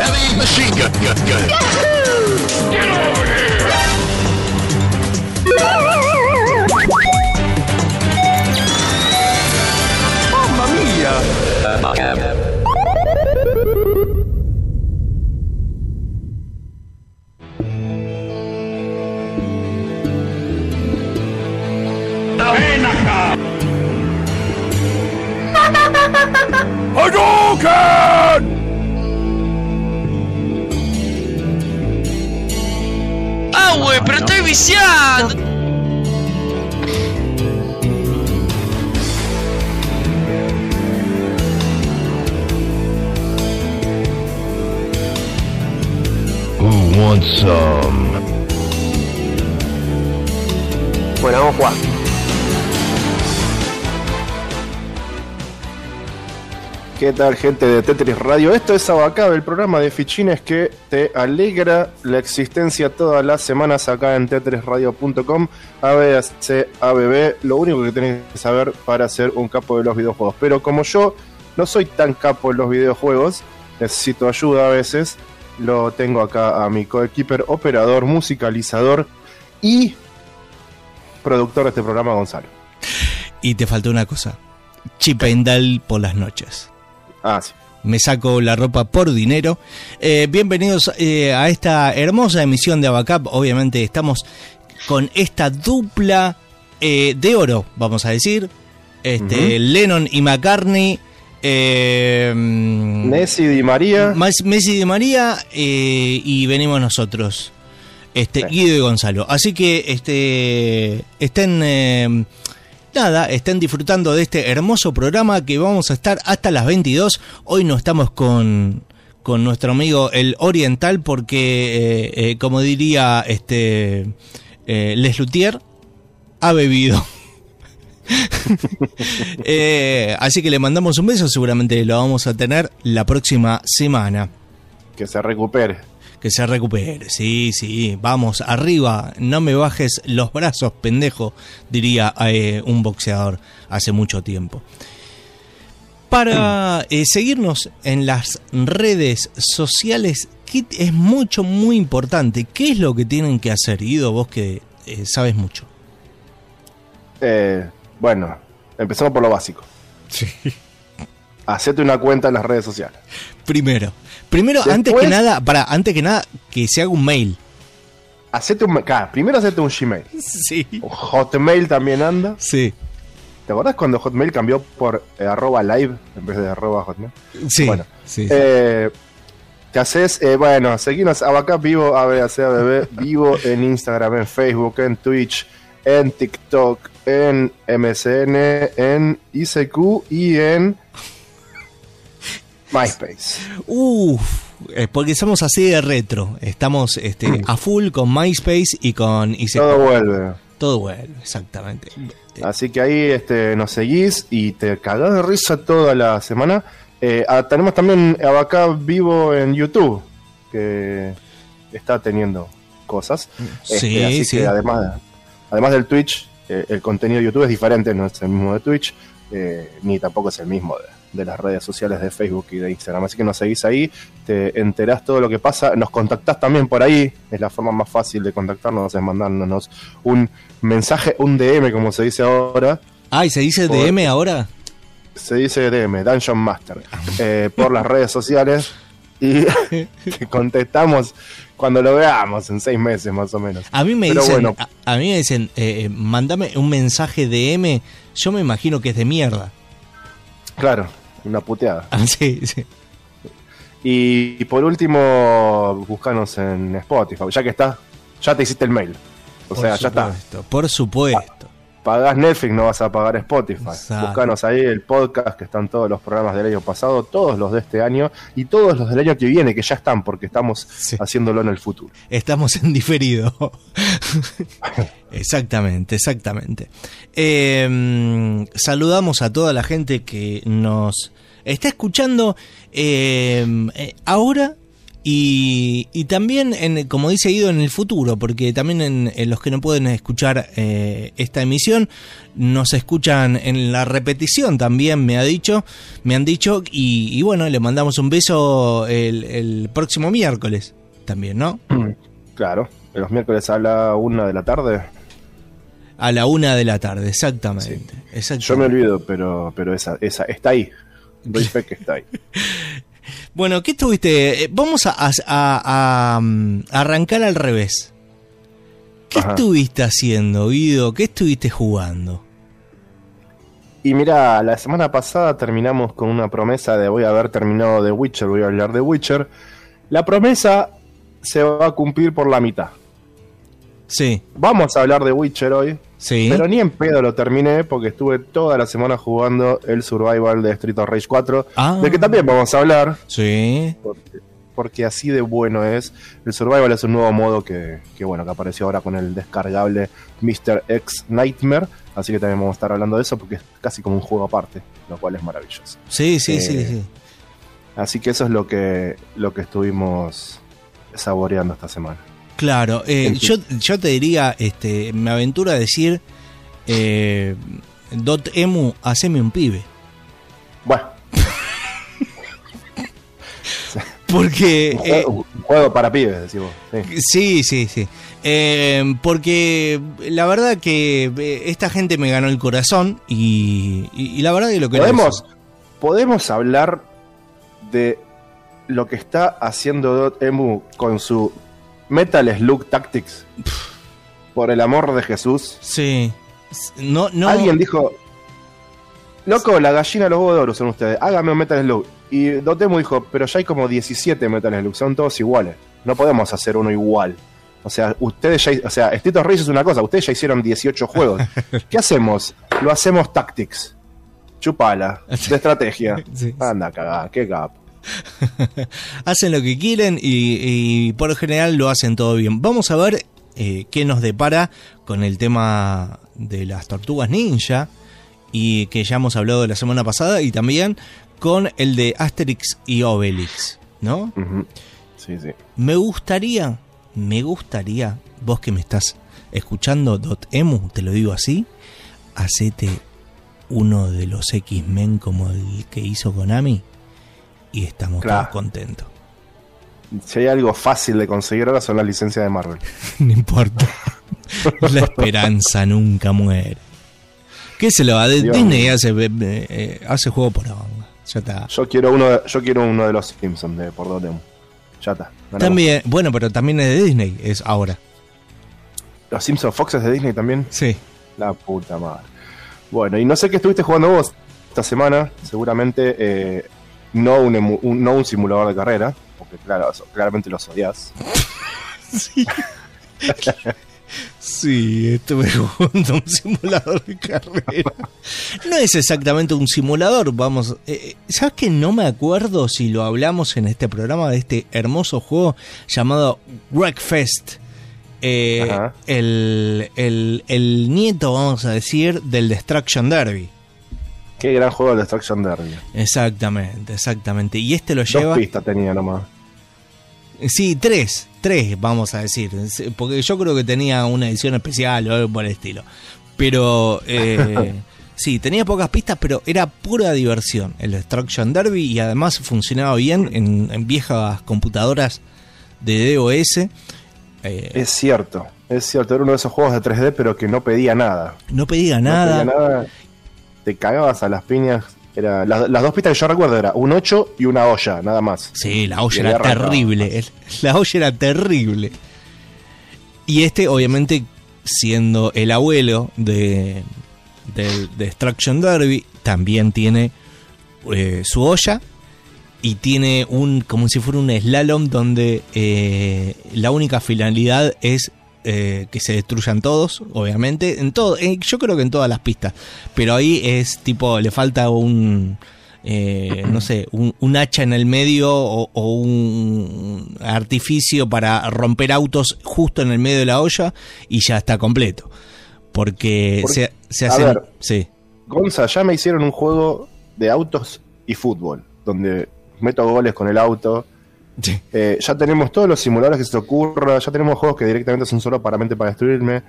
Heavy machine gun, gun, gun. Get over here! ¡Pero viciado! Who wants some? Bueno, vamos a jugar. ¿Qué tal gente de Tetris Radio? Esto es Abacab, el programa de fichines que te alegra la existencia todas las semanas acá en tetrisradio.com. ABC, ABB, lo único que tenés que saber para ser un capo de los videojuegos. Pero como yo no soy tan capo en los videojuegos, necesito ayuda a veces, lo tengo acá a mi coequiper, operador, musicalizador y productor de este programa, Gonzalo. Y te faltó una cosa. Chipendal por las noches. Ah, sí. Me saco la ropa por dinero. Eh, bienvenidos eh, a esta hermosa emisión de Abacap. Obviamente estamos con esta dupla eh, de oro, vamos a decir. Este, Lennon y McCartney. Messi Di María. Messi de María y venimos nosotros, este Sí. Guido y Gonzalo. Así que este estén nada, estén disfrutando de este hermoso programa que vamos a estar hasta las 22. Hoy no estamos con con nuestro amigo el Oriental porque eh, eh, como diría este eh, Les Luthier ha bebido. Así que le mandamos un beso, seguramente lo vamos a tener la próxima semana. Que se recupere. Que se recupere, sí, sí, vamos, arriba, no me bajes los brazos, pendejo, diría eh, un boxeador hace mucho tiempo. Para eh, seguirnos en las redes sociales, que es mucho, muy importante. ¿Qué es lo que tienen que hacer, Ido, vos que eh, sabes mucho? Bueno, empezamos por lo básico. Sí. Hacete una cuenta en las redes sociales. Primero, primero, Después- antes que nada, para, antes que nada, que se haga un mail. Hacete un, claro, primero hacete un Gmail. Sí. Hotmail también anda. Sí. ¿Te acordás cuando Hotmail cambió por eh, arroba live en vez de arroba Hotmail? Sí. Bueno, sí. Eh, te haces, eh, bueno, seguimos acá vivo, ABACABB, vivo en Instagram, en Facebook, en Twitch, en TikTok, en MSN, en ICQ y en MySpace. Uf, eh, porque somos así de retro. Estamos este, a full con MySpace y con. Todo vuelve. Todo vuelve, exactamente. Así que ahí este, nos seguís y te cagás de risa toda la semana. Eh, ah, tenemos también acá vivo en YouTube, que está teniendo cosas. Este, Sí, así sí. que además, además del Twitch, eh, el contenido de YouTube es diferente, no es el mismo de Twitch, eh, ni tampoco es el mismo de, de las redes sociales de Facebook y de Instagram. Así que nos seguís ahí, te enterás todo lo que pasa, nos contactás también por ahí, es la forma más fácil de contactarnos, es mandándonos un mensaje, un DM como se dice ahora, Ay, ¿se dice Por- DM ahora? se dice DM, Dungeon Master, eh, por las redes sociales y te contestamos cuando lo veamos, en seis meses más o menos. A mí me Pero dicen, bueno. a, a mí me dicen, eh, mandame un mensaje DM. Yo me imagino que es de mierda. Claro, una puteada. Ah, sí, sí. Y, y por último, buscanos en Spotify, ya que está, ya te hiciste el mail. O Por sea, ya está. Por supuesto. Pagás Netflix, no vas a pagar Spotify. Exacto. Buscanos ahí el podcast, que están todos los programas del año pasado, todos los de este año y todos los del año que viene, que ya están, porque estamos Sí. haciéndolo en el futuro. Estamos en diferido. exactamente, exactamente. Eh, saludamos a toda la gente que nos está escuchando eh, eh, ahora Y, y también, en, como dice Guido, en el futuro, porque también en, en los que no pueden escuchar eh, esta emisión, nos escuchan en la repetición también, me ha dicho, me han dicho, y, y bueno, le mandamos un beso el, el próximo miércoles también, ¿no? Claro, los miércoles a la una de la tarde. A la una de la tarde, exactamente. Yo exactamente. me olvido, pero, pero esa, esa está ahí. Doy fe que está ahí. Bueno, ¿qué estuviste? eh, Vamos a, a- a- a, mm, arrancar al revés. ¿Qué Ajá. estuviste haciendo, Guido? ¿Qué estuviste jugando? Y mira, la semana pasada terminamos con una promesa de voy a haber terminado The Witcher, voy a hablar de Witcher. La promesa se va a cumplir por la mitad. Sí, Vamos a hablar de Witcher hoy, sí. pero ni en pedo lo terminé porque estuve toda la semana jugando el survival de Street of Rage 4, Ah. de que también vamos a hablar, Sí. porque, porque así de bueno es. El survival es un nuevo modo que, que, bueno, que apareció ahora con el descargable Mr. X Nightmare, así que también vamos a estar hablando de eso porque es casi como un juego aparte, lo cual es maravilloso. Sí, sí, sí, Eh, sí. Así que eso es lo que, lo que estuvimos saboreando esta semana. Claro, eh, yo, yo te diría, este, me aventuro a decir, eh, Dot Emu, haceme un pibe. Bueno, Porque... un eh, juego, un juego para pibes, decimos. Sí. Sí, sí, sí. Eh, porque la verdad que esta gente me ganó el corazón y, y- y la verdad que lo que ¿Podemos, podemos hablar de lo que está haciendo Dotemu con su Metal Slug Tactics. Por el amor de Jesús. Sí. No, no. Alguien dijo, loco, la gallina los huevos de oro son ustedes, hágame un Metal Slug. Y Dotemu dijo, pero ya hay como 17 Metal Slug, son todos iguales. No podemos hacer uno igual. O sea, ustedes ya, o sea, Street of Rage es una cosa, ustedes ya hicieron 18 juegos. ¿Qué hacemos? Lo hacemos Tactics. Chupala, de estrategia. Anda, cagá, qué capo. hacen lo que quieren y, y por lo general lo hacen todo bien. Vamos a ver eh, qué nos depara con el tema de las tortugas ninja y que ya hemos hablado la semana pasada y también con el de Asterix y Obelix, ¿no? Sí, sí. Me gustaría, me gustaría, vos que me estás escuchando, Dotemu, te lo digo así, hacete uno de los X-Men como el que hizo Konami y estamos Claro. todos contentos. Si hay algo fácil de conseguir ahora son las licencias de Marvel. No importa. La esperanza nunca muere. ¿Qué se lo va? De Dios Disney hace, eh, eh, hace juego por ahora. Ya está. Yo quiero uno de, yo quiero uno de los Simpsons de por Dotemu. Ya está. ganamos. También, bueno, pero también es de Disney, es ahora. Los Simpsons Fox es de Disney también. Sí. La puta madre. Bueno, y no sé qué estuviste jugando vos esta semana. Seguramente eh, no, un, emu- un- no un simulador de carrera. Porque claro, claramente los odias. Sí, estuve jugando un simulador de carrera. No es exactamente un simulador, vamos. eh, ¿Sabes que no me acuerdo si lo hablamos en este programa de este hermoso juego llamado Wreckfest? Eh, el, el, el nieto, vamos a decir, del Destruction Derby. Qué gran juego de Destruction Derby. Exactamente, exactamente. Y este lo Dos lleva. pistas tenía nomás. Sí, tres, tres, vamos a decir. Sí, Porque yo creo que tenía una edición especial o algo por el estilo. Pero eh, sí, tenía pocas pistas, pero era pura diversión el Destruction Derby y además funcionaba bien en, en viejas computadoras de DOS. Eh, Es cierto, es cierto. Era uno de esos juegos de 3D, pero que no pedía nada. no pedía No nada. pedía nada. Te cagabas a las piñas. Era, las, las dos pistas que yo recuerdo era un 8 y una olla, nada más. Sí, la olla Y era terrible. el- La olla era terrible. Y este, obviamente, siendo el abuelo de del Destruction Derby, también tiene eh, su olla y tiene un como si fuera un slalom donde eh, la única finalidad es eh, que se destruyan todos, obviamente, en todo, eh, yo creo que en todas las pistas, pero ahí es tipo, le falta un, eh, no sé, un, un hacha en el medio o, o un artificio para romper autos justo en el medio de la olla y ya está completo. Porque Por- se. Sí, Gonza, ya me hicieron un juego de autos y fútbol, donde meto goles con el auto Sí. Eh, ya tenemos todos los simuladores que se te ocurra, ya tenemos juegos que directamente son solo para mente para destruirme.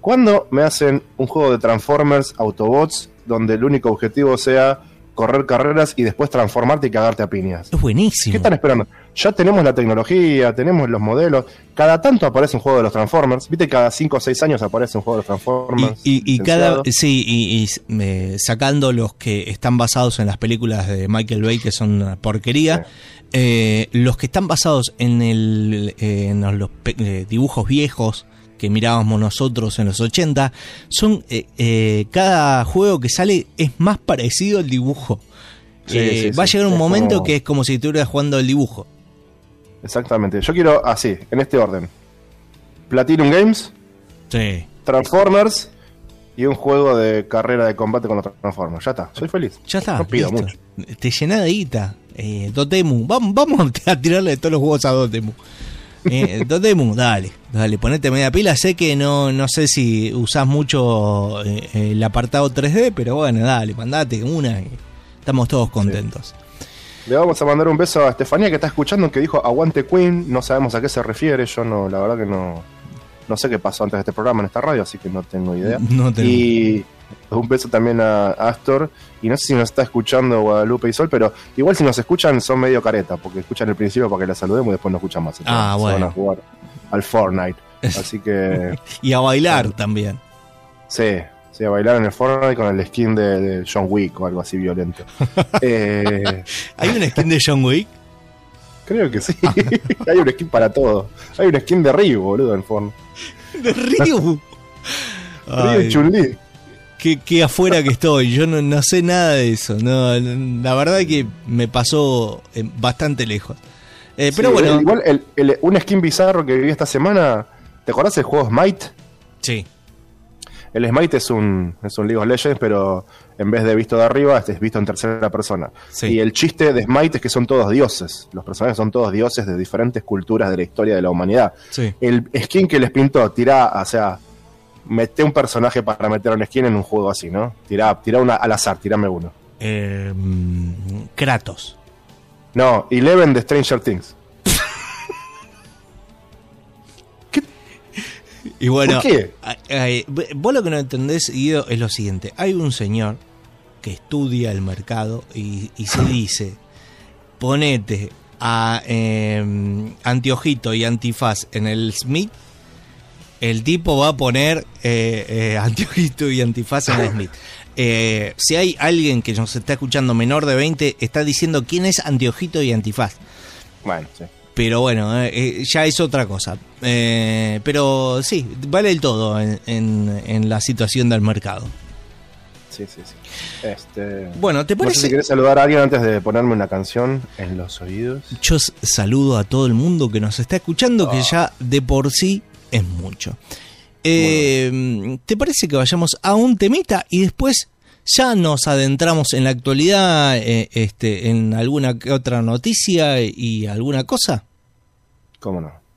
¿Cuándo me hacen un juego de Transformers, Autobots, donde el único objetivo sea correr carreras y después transformarte y cagarte a piñas? Es buenísimo. ¿Qué están esperando? Ya tenemos la tecnología, tenemos los modelos. Cada tanto aparece un juego de los Transformers. Viste, cada 5 o 6 años aparece un juego de los Transformers. Y, y- y cada sí y, y, eh, sacando los que están basados en las películas de Michael Bay que son una porquería eh, los que están basados en el eh, en los eh, dibujos viejos que mirábamos nosotros en los 80 son cada juego que sale es más parecido al dibujo Sí, sí, va a llegar un momento como- que es como si estuvieras jugando el dibujo Exactamente. Yo quiero así, en este orden: Platinum Games, Transformers y un juego de carrera de combate con los Transformers. Ya está, soy feliz. Ya está. No pido mucho. Te llena de guita. Eh, Dotemu. Vamos, vamos a tirarle todos los juegos a Dotemu. Eh, Dotemu, dale, dale, ponete media pila. Sé que no, no sé si usás mucho eh, el apartado 3D, pero bueno, dale, mandate una y estamos todos contentos. Le vamos a mandar un beso a Estefanía que está escuchando que dijo Aguante Queen. No sabemos a qué se refiere. Yo no, la verdad que no, no sé qué pasó antes de este programa en esta radio, así que no tengo idea. No tengo. Y un beso también a Astor. Y no sé si nos está escuchando Guadalupe y Sol, pero igual si nos escuchan son medio careta, porque escuchan el principio para que la saludemos y después no escuchan más. Ah, Se bueno. van a jugar al Fortnite. Así que Y a bailar también. sí, sí, a bailar en el Fortnite con el skin de, de John Wick o algo así violento. Eh, ¿Hay un skin de John Wick? creo que sí. Hay un skin para todo. Hay un skin de Ryu, boludo, en Fortnite. De Ryu. Ryu Chun-Li. Qué, qué afuera que estoy. Yo no, no sé nada de eso. No, la verdad que me pasó eh, bastante lejos. Eh, pero Sí, bueno. Igual el- el- un skin bizarro que vi esta semana. ¿Te acordás del juego Smite? Sí. El Smite es un, es un League of Legends, pero en vez de visto de arriba, este es visto en tercera persona. Sí. Y el chiste de Smite es que son todos dioses. Los personajes son todos dioses de diferentes culturas de la historia de la humanidad. Sí. El skin que les pintó, tirá, o sea, mete un personaje para meter un skin en un juego así, ¿no? Tirá, tirá una al azar, tirame uno. Eh, mm, Kratos. No, Eleven de Stranger Things. Y bueno, ¿Por qué? ay, vos lo que no entendés, Guido, es lo siguiente. Hay un señor que estudia el mercado y, y se dice, ponete a eh, Antiojito y Antifaz en el Smith, el tipo va a poner eh, eh, Antiojito y Antifaz en Smith. Eh, si hay alguien que nos está escuchando menor de 20, está diciendo quién es Antiojito y Antifaz. Bueno, sí. Pero bueno, eh, ya es otra cosa. Pero sí, vale el todo en, en- en la situación del mercado. Sí, sí, sí. Este, Bueno, ¿te no sé parece? si querés saludar a alguien antes de ponerme una canción en los oídos. Yo saludo a todo el mundo que nos está escuchando, que ya de por sí es mucho. Eh, ¿Te parece que vayamos a un temita y después ya nos adentramos en la actualidad, eh, este, en alguna que otra noticia y alguna cosa? ¿Cómo no?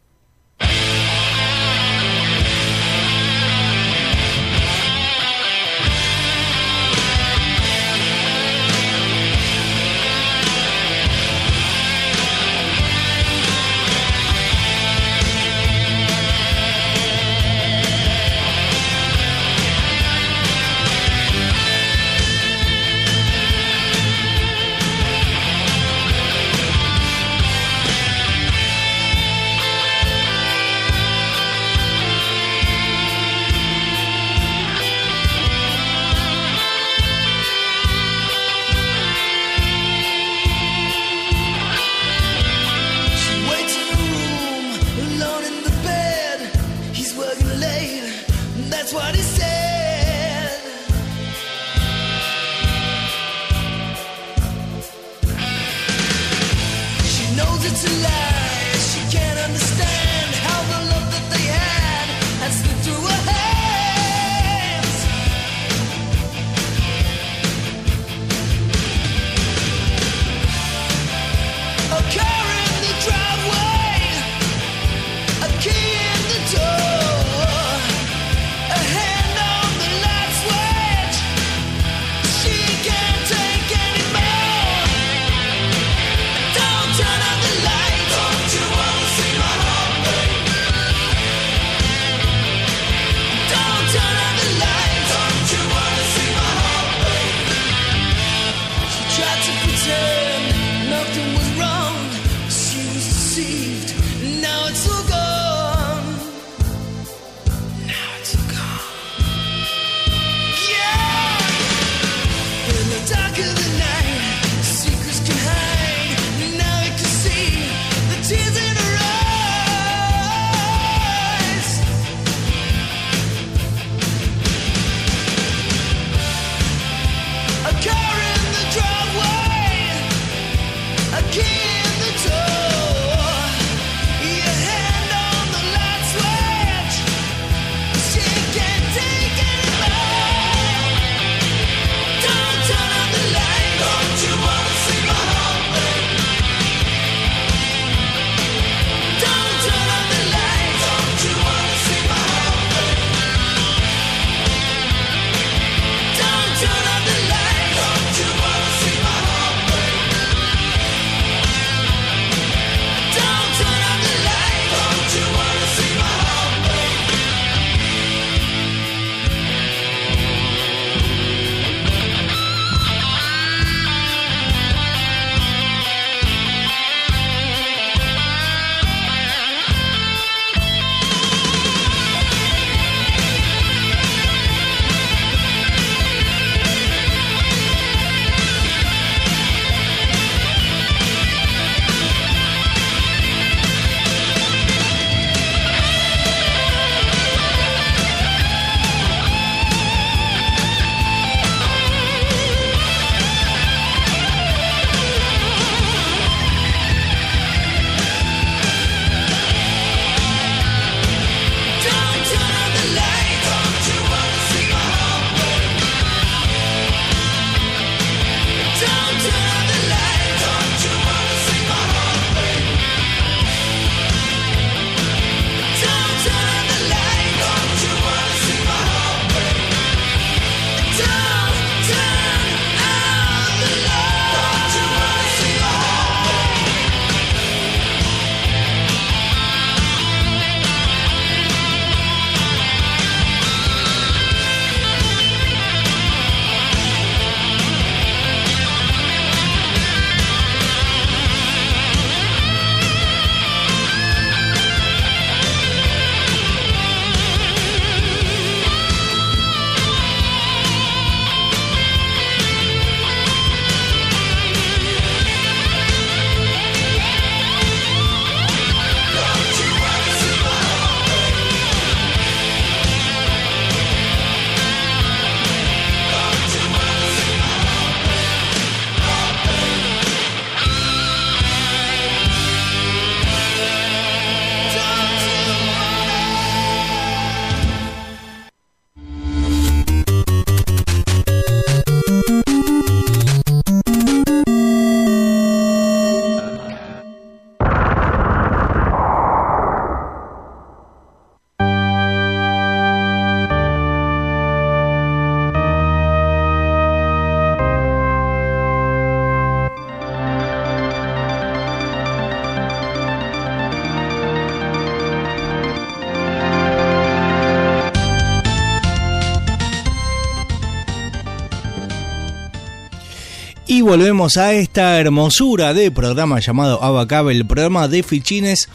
Volvemos a esta hermosura de programa llamado Abacab, el programa de fichines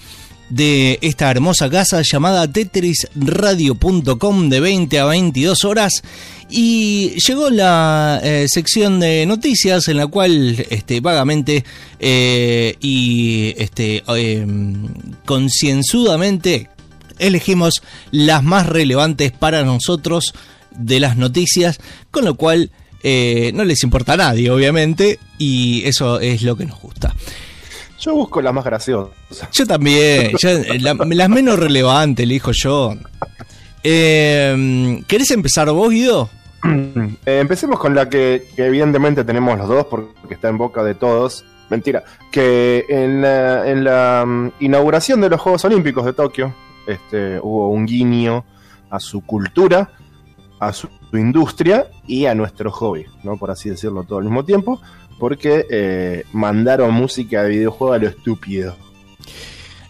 de esta hermosa casa llamada tetrisradio.com de 20 a 22 horas. Y llegó la eh, sección de noticias en la cual este, vagamente eh, y este, eh, concienzudamente elegimos las más relevantes para nosotros de las noticias, con lo cual eh, no les importa a nadie, obviamente, y eso es lo que nos gusta. Yo busco las más graciosas. Yo también, la- las menos relevantes, elijo yo. Eh, ¿Querés empezar vos, Guido? Eh, empecemos con la que, que evidentemente tenemos los dos porque está en boca de todos. Mentira. Que en la, en la mm, inauguración de los Juegos Olímpicos de Tokio este, hubo un guiño a su cultura, a su, su industria y a nuestro hobby, ¿no? Por así decirlo todo al mismo tiempo. Porque eh, mandaron música de videojuego a lo estúpido.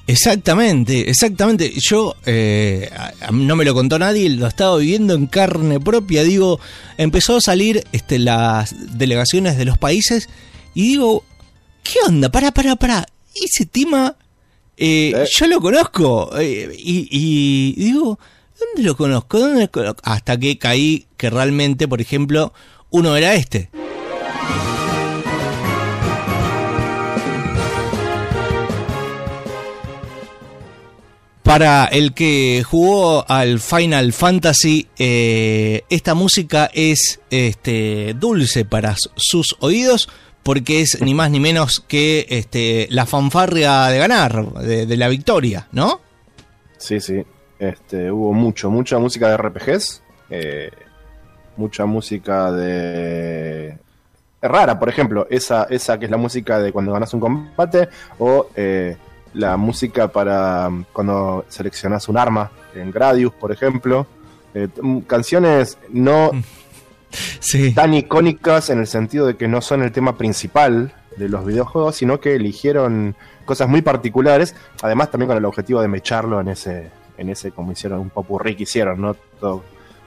Exactamente, exactamente. Yo eh, no me lo contó nadie, lo estaba viviendo en carne propia. Digo, empezó a salir este, las delegaciones de los países y digo, ¿qué onda? Para, para, para. Ese tema eh, Eh. yo lo conozco y, y digo, ¿dónde lo conozco? ¿Dónde lo conozco? Hasta que caí que realmente, por ejemplo, uno era este. Para el que jugó al Final Fantasy, eh, esta música es este, dulce para sus oídos porque es ni más ni menos que este, la fanfarria de ganar, de la victoria, ¿no? Sí, sí. Este, hubo mucho, mucha música de RPGs. eh, mucha música de. Es rara, por ejemplo, esa, esa que es la música de cuando ganas un combate. O eh, la música para um, cuando seleccionas un arma. En Gradius, por ejemplo. Eh, t- canciones no Sí. tan icónicas en el sentido de que no son el tema principal de los videojuegos, sino que eligieron cosas muy particulares, además también con el objetivo de mecharlo en ese, en ese como hicieron un popurrí que hicieron, ¿no? Todo,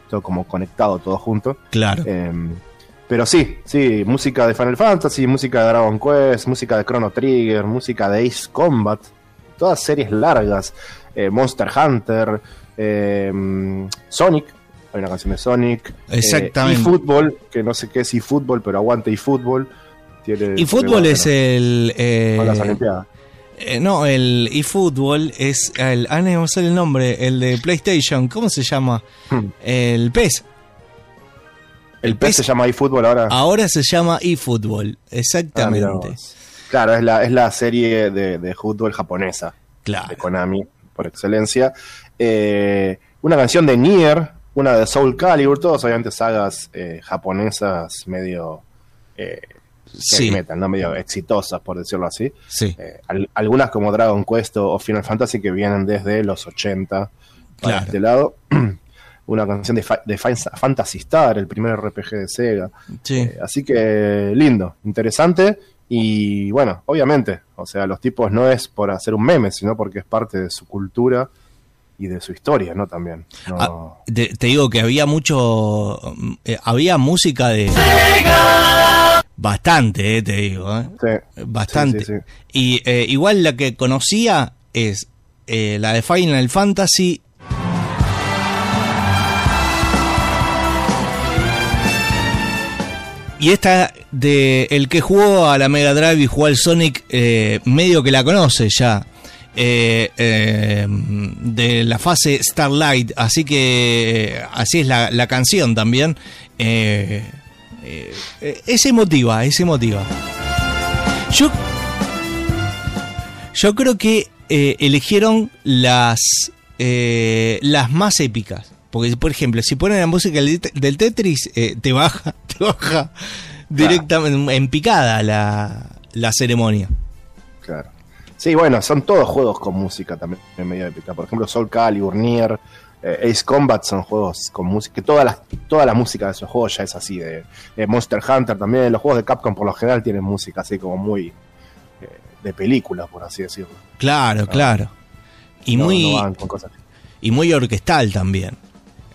todo como conectado, todo junto. Claro. Eh, pero sí, sí, música de Final Fantasy, música de Dragon Quest, música de Chrono Trigger, música de Ace Combat, todas series largas, eh, Monster Hunter, eh, Sonic, hay una canción de Sonic, Exactamente. y fútbol, que no sé qué es eFootball, pero aguante eFootball. Tiene, Y fútbol es el... eh, las Olimpiadas. Eh, no, el eFootball es el... Ah, no sale el nombre, el de PlayStation, ¿cómo se llama? Hmm. El PES. El PES se llama eFootball ahora. Ahora se llama eFootball, Ah, exactamente. vos. claro, es la, es la serie de, de fútbol japonesa. de claro. Konami, por excelencia. Eh, una canción de Nier, una de Soul Calibur, todos obviamente sagas eh, japonesas medio eh, Sí, metal, ¿no? medio exitosas, por decirlo así. sí. Eh, al- algunas como Dragon Quest o, Final Fantasy que vienen desde los 80 para Claro. este lado. una canción de, Fa- de Fa- Fantasy Star, el primer RPG de Sega. sí. Eh, así que lindo, interesante y bueno, obviamente, o sea, los tipos no es por hacer un meme, sino porque es parte de su cultura y de su historia, ¿no? También. No- Ah, te, te digo que había mucho. eh, había música de. Bastante, eh, te digo. eh. sí, Bastante. sí, sí, sí. Y eh, igual la que conocía es eh, la de Final Fantasy. Y esta de el que jugó a la Mega Drive y jugó al Sonic, eh, medio que la conoce ya. eh, eh, de la fase Starlight. Así que así es la, la canción también. Eh, eh, es emotiva, es emotiva. Yo, yo creo que eh, eligieron las, eh, las más épicas. Porque, por ejemplo, si ponen la música del, Tetris, te baja, te baja directamente en picada la, la ceremonia. Claro. Sí, bueno, son todos juegos con música también en medio épica. Por ejemplo, Soul Calibur, Nier, eh, Ace Combat son juegos con música. que Toda la, toda la música de esos juegos ya es así. De, de Monster Hunter también. Los juegos de Capcom por lo general tienen música así como muy eh, de película, por así decirlo. Claro, claro. Y No- muy, no van con cosas. y muy orquestal también.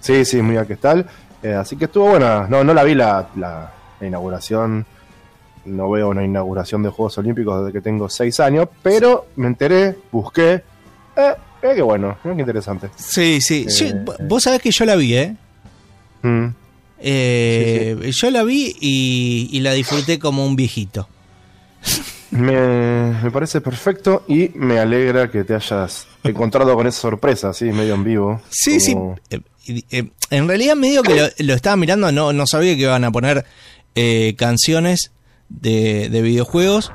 Sí, sí, muy orquestal. Eh, así que estuvo buena. No, no la vi la, la- la inauguración. no veo una inauguración de Juegos Olímpicos desde que tengo 6 años, pero me enteré, busqué. Eh, eh, qué bueno, mira qué interesante. Sí, sí. Eh, Sí, vos sabés que yo la vi, ¿eh? Mm. Eh, Yo la vi y, y la disfruté como un viejito. Me, me parece perfecto y me alegra que te hayas encontrado con esa sorpresa, así, medio en vivo. Sí, Como- sí. Eh, en realidad, medio que lo, lo estaba mirando, no, no sabía que iban a poner canciones de, de videojuegos,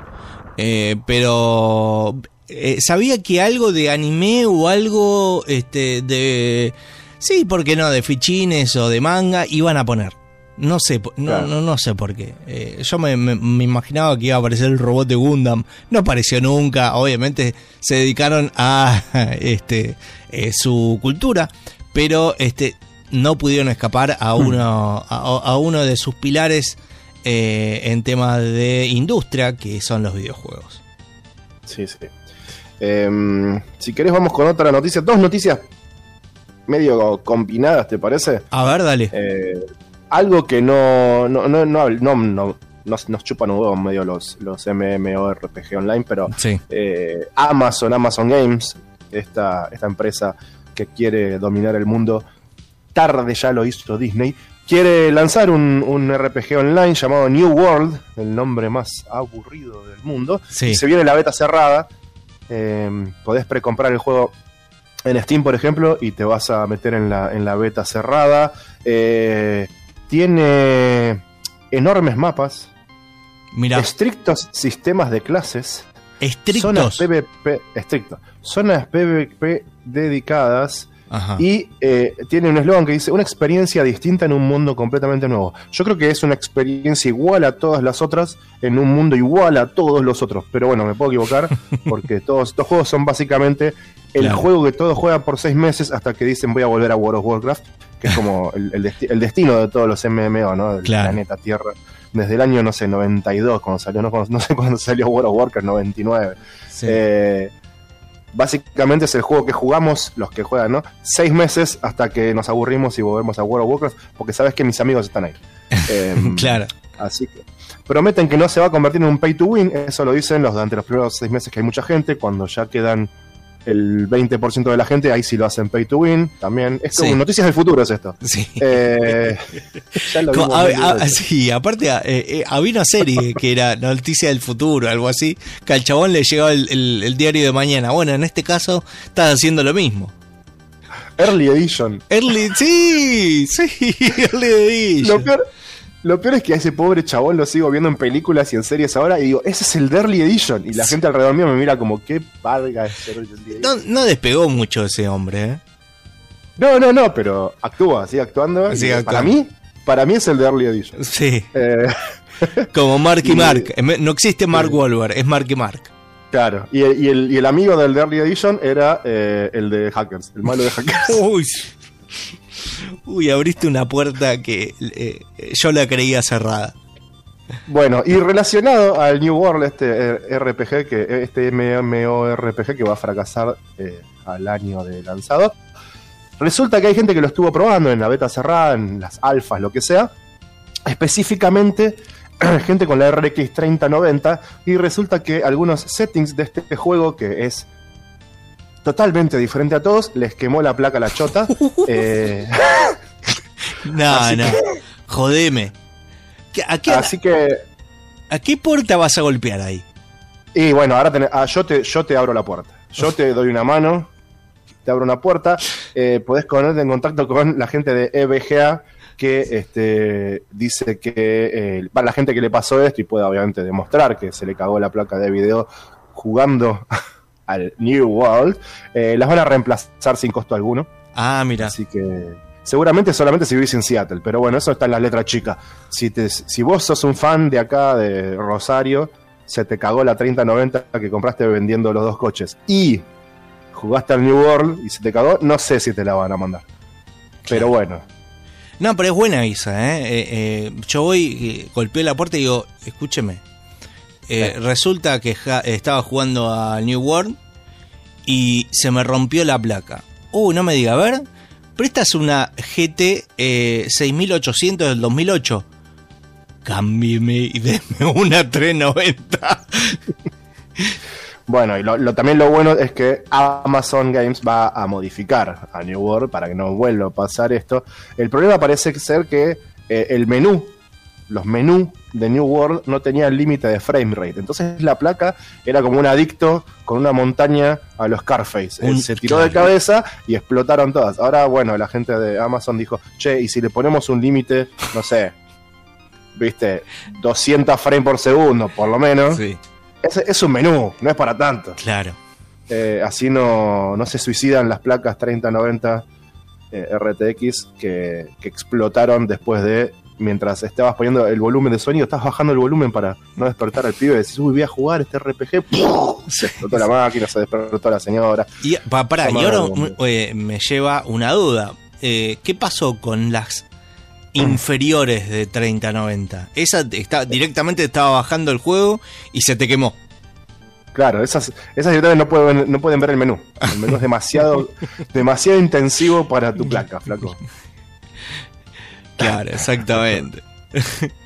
eh, pero eh, sabía que algo de anime o algo este, de. Sí, ¿por qué no? De fichines o de manga iban a poner. No sé, no, Claro. no, no sé por qué. Eh, yo me, me- me imaginaba que iba a aparecer el robot de Gundam. No apareció nunca. Obviamente se dedicaron a este eh, su cultura, pero este no pudieron escapar a uno a, a uno de sus pilares eh, en temas de industria, que son los videojuegos. Sí, sí. Em, si querés vamos con otra noticia, dos noticias medio combinadas, ¿te parece? A ver, dale. Eh, algo que no no no no, no, no- nos, nos chupan un huevo medio los, los MMORPG online, pero Sí. eh, Amazon, Amazon Games, esta, esta empresa que quiere dominar el mundo, tarde ya lo hizo Disney, quiere lanzar un, un RPG online llamado New World, el nombre más aburrido del mundo. Sí. Y se viene la beta cerrada. Eh, podés precomprar el juego en Steam, por ejemplo, y te vas a meter en la, en la beta cerrada. Eh, tiene enormes mapas, Mira, estrictos sistemas de clases. Zonas estrictos. PvP, estricto. Zonas PvP dedicadas Ajá. y eh, tiene un eslogan que dice una experiencia distinta en un mundo completamente nuevo. Yo creo que es una experiencia igual a todas las otras en un mundo igual a todos los otros. Pero bueno, me puedo equivocar porque todos estos juegos son básicamente el Claro. juego que todos juegan por seis meses hasta que dicen voy a volver a World of Warcraft, que es como el, el desti- el destino de todos los MMO, ¿no? Del Claro. planeta Tierra. Desde el año, no sé, 92, cuando salió, no, no sé cuándo salió World of Warcraft, 99. Sí. Eh, básicamente es el juego que jugamos, los que juegan, ¿no? Seis meses hasta que nos aburrimos y volvemos a World of Warcraft, porque sabes que mis amigos están ahí. Eh, claro. Así que prometen que no se va a convertir en un pay to win, eso lo dicen los durante los primeros seis meses que hay mucha gente, cuando ya quedan el 20% de la gente, ahí sí lo hacen pay to win, también. Es como Sí. noticias del futuro es esto. Sí. Eh, ya lo vimos a- a- sí, aparte eh, eh, había una serie que era Noticia del Futuro, algo así, que al chabón le llegaba el, el- el diario de mañana. Bueno, en este caso estás haciendo lo mismo. Early Edition. Early, sí, sí, Early Edition. Lo peor, lo peor es que a ese pobre chabón lo sigo viendo en películas y en series ahora y digo, ese es el de Early Edition. Y la gente alrededor mío me mira como, qué valga es Early Edition. No, no despegó mucho ese hombre, ¿eh? No, no, no, pero actúa, sigue actuando. Sigue Para mí, para mí es el de Early Edition. Sí, Eh, como Mark y Y- Mark. No existe Mark Wahlberg, es Mark y Mark. claro, y el, y el- y el amigo del de Early Edition era eh, el de Hackers, el malo de Hackers. Uy, uy, abriste una puerta que eh, yo la creía cerrada. Bueno, y relacionado al New World, este eh, RPG, que este MMORPG que va a fracasar eh, al año de lanzado, resulta que hay gente que lo estuvo probando en la beta cerrada, en las alfas, lo que sea, específicamente gente con la RX 3090, y resulta que algunos settings de este juego, que es totalmente diferente a todos, les quemó la placa a la chota. eh, No, Así no. Jodeme. ¿Qué- ¿A qué, así que ¿A qué puerta vas a golpear ahí? Y bueno, ahora tenés- ah, yo, te, yo te abro la puerta. Yo te doy una mano, te abro una puerta. Eh, podés ponerte en contacto con la gente de EBGA que este, dice que eh, la gente que le pasó esto y puede obviamente demostrar que se le cagó la placa de video jugando al New World, eh, las van a reemplazar sin costo alguno. Ah, mira. Así que seguramente solamente si vivís en Seattle, pero bueno, eso está en la letra chica. Si, te, si vos sos un fan de acá, de Rosario, se te cagó la 3090 que compraste vendiendo los dos coches y jugaste al New World y se te cagó, no sé si te la van a mandar. Pero bueno, No, pero es buena esa, ¿eh? Eh, eh, yo voy, golpeo la puerta y digo, escúcheme. Eh, Resulta que ja- estaba jugando a New World y se me rompió la placa. Uh, no me diga, a ver. Pero esta es una GT eh, 6800 del 2008. cámbieme y denme una 390. Bueno, y lo, también lo bueno es que Amazon Games va a modificar a New World para que no vuelva a pasar esto. El problema parece ser que eh, el menú, los menús de New World no tenían límite de frame rate. Entonces la placa era como un adicto con una montaña a los Carface. Él se tiró de cabeza y explotaron todas. Ahora, bueno, la gente de Amazon dijo, che, y si le ponemos un límite, no sé, viste, 200 frames por segundo, por lo menos. Sí, Es, es un menú, no es para tanto. claro. Eh, así no, no se suicidan las placas 3090 eh, RTX que, que explotaron después de. Mientras estabas poniendo el volumen de sonido, estabas bajando el volumen para no despertar al pibe. Decís, uy, voy a jugar este RPG. Se explotó la máquina, se despertó la señora. Y, pa, pará, Toma y ahora eh, me lleva una duda. Eh, ¿Qué pasó con las inferiores de 3090? Esa está, directamente estaba bajando el juego y se te quemó. Claro, esas, esas directamente no pueden, no pueden ver el menú. El menú es demasiado, demasiado intensivo para tu placa, flaco. Claro, exactamente.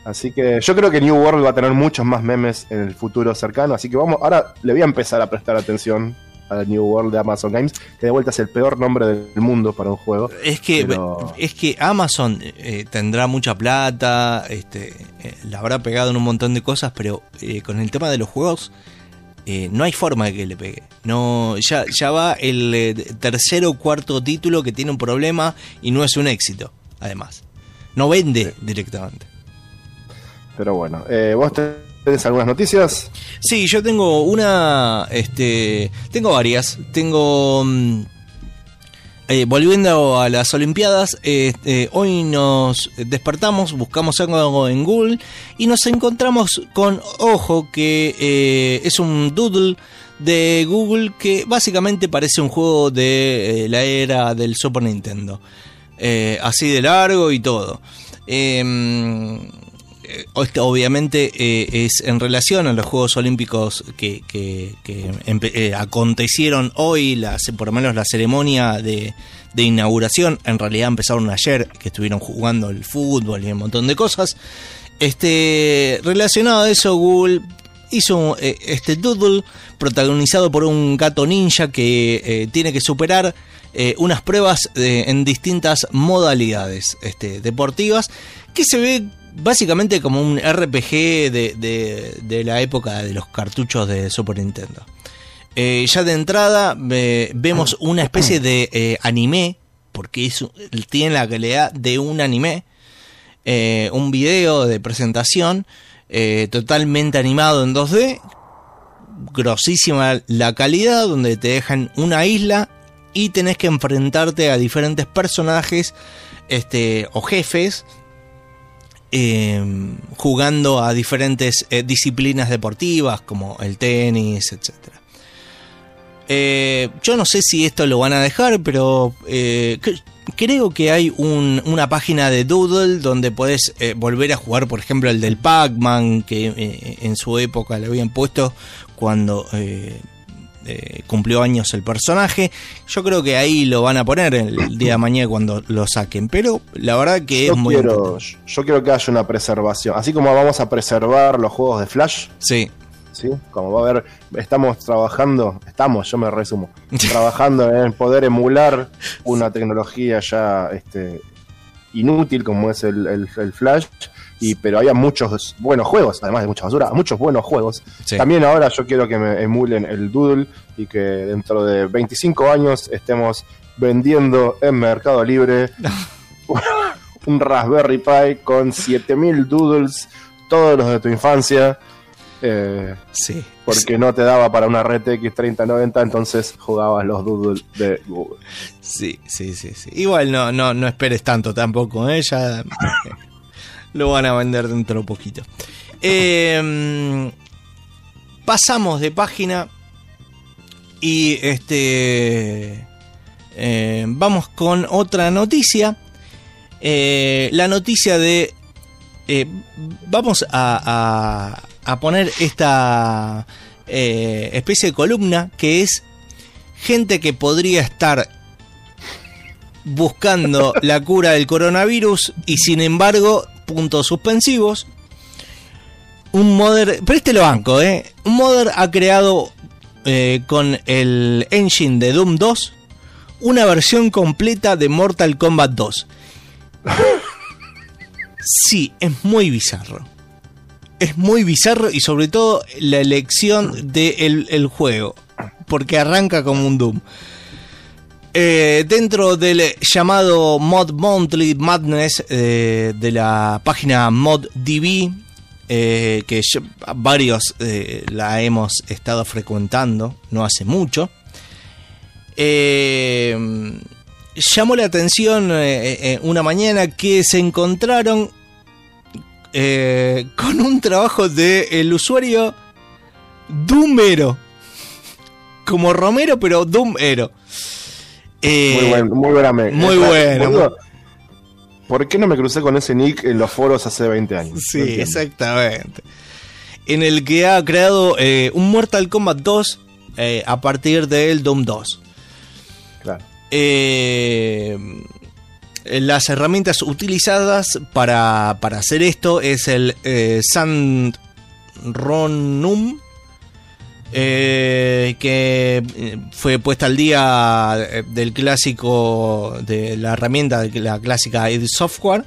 Así que yo creo que New World va a tener muchos más memes en el futuro cercano. Así que vamos, ahora le voy a empezar a prestar atención al New World de Amazon Games, que de vuelta es el peor nombre del mundo para un juego. Es que, Pero- es que Amazon eh, tendrá mucha plata, este, eh, la habrá pegado en un montón de cosas, pero eh, con el tema de los juegos eh, no hay forma de que le pegue. No, ya, ya va el eh, tercero o cuarto título que tiene un problema y no es un éxito, además. No vende directamente. Pero bueno, eh, ¿vos tenés algunas noticias? Sí, yo tengo una, este, tengo varias. Tengo, mm, eh, volviendo a las Olimpiadas, este, hoy nos despertamos, buscamos algo en Google y nos encontramos con, ojo, que eh, es un doodle de Google que básicamente parece un juego de la era del Super Nintendo. Eh, así de largo y todo. Em, eh, esto obviamente eh, es en relación a los Juegos Olímpicos que, acontecieron hoy, la, ce- por lo menos la ceremonia de, de inauguración, en realidad empezaron ayer, que estuvieron jugando el fútbol y un montón de cosas. Este, relacionado a eso, Google hizo eh, este doodle protagonizado por un gato ninja que eh, tiene que superar eh, unas pruebas en distintas modalidades este, deportivas que se ve básicamente como un RPG de, de- la época de los cartuchos de Super Nintendo. Ya de entrada vemos una especie de anime, porque tiene la calidad de un anime, un video de presentación eh, totalmente animado en 2D, grosísima la calidad, donde te dejan una isla y tenés que enfrentarte a diferentes personajes este, o jefes eh, jugando a diferentes eh, disciplinas deportivas como el tenis, etcétera. Eh, yo no sé si esto lo van a dejar, pero creo que hay un- una página de Doodle donde podés eh, volver a jugar, por ejemplo, el del Pac-Man, que eh, en su época le habían puesto cuando eh, eh, cumplió años el personaje. Yo creo que ahí lo van a poner el día de mañana cuando lo saquen, pero la verdad que Yo es muy... quiero, yo quiero que haya una preservación. Así como vamos a preservar los juegos de Flash, Sí, ¿sí? Como va a haber, estamos trabajando, estamos, yo me resumo, trabajando en poder emular una tecnología ya este, inútil como es el, el- el Flash, y, pero había muchos buenos juegos, además de mucha basura, muchos buenos juegos. Sí. También ahora yo quiero que me emulen el Doodle y que dentro de 25 años estemos vendiendo en Mercado Libre un Raspberry Pi con 7000 Doodles, todos los de tu infancia. Eh, sí. porque no te daba para una RTX 3090, entonces jugabas los doodles de Google. Sí, sí, sí, sí. Igual no, no, no esperes tanto tampoco, ¿eh? Ya eh, lo van a vender dentro de poquito. Eh, pasamos de página y este eh, vamos con otra noticia. Eh, la noticia de vamos a, a- a poner esta eh, especie de columna que es gente que podría estar buscando la cura del coronavirus y sin embargo, puntos suspensivos. un modder, pero este lo banco, ¿eh? Un modder ha creado eh, con el engine de Doom 2 una versión completa de Mortal Kombat 2. Sí, es muy bizarro. Es muy bizarro y sobre todo la elección del el juego. Porque arranca como un Doom. Eh, dentro del llamado Mod Monthly Madness eh, de la página ModDB, eh, que varios eh, la hemos estado frecuentando no hace mucho, llamó la atención una mañana que se encontraron eh, con un trabajo del el usuario Doomero. Como Romero, pero Doomero. Eh, Muy, buen, muy buena me- muy bueno. boludo, ¿Por qué no me crucé con ese nick en los foros hace 20 años? Sí, No exactamente. En el que ha creado eh, un Mortal Kombat 2 eh, a partir del Doom 2. Claro. Eh, las herramientas utilizadas para, para hacer esto es el eh, Sandronum, eh, que eh, fue puesta al día eh, del clásico, de la herramienta de la clásica id Software,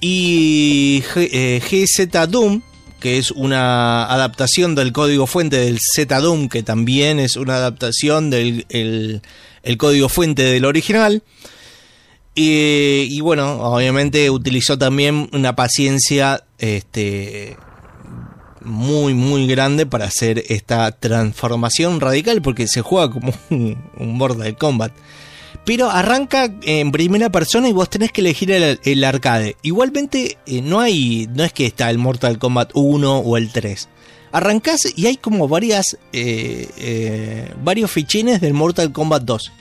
y eh, GZ Doom, que es una adaptación del código fuente del Z Doom, que también es una adaptación del el- el código fuente del original. Y, y bueno, obviamente utilizó también una paciencia este, muy, muy grande para hacer esta transformación radical, porque se juega como un, Mortal Kombat. Pero arranca en primera persona y vos tenés que elegir el, arcade. Igualmente, eh, no hay. No es que está el Mortal Kombat 1 o el 3. Arrancás y hay como varias. eh, eh, varios fichines del Mortal Kombat 2.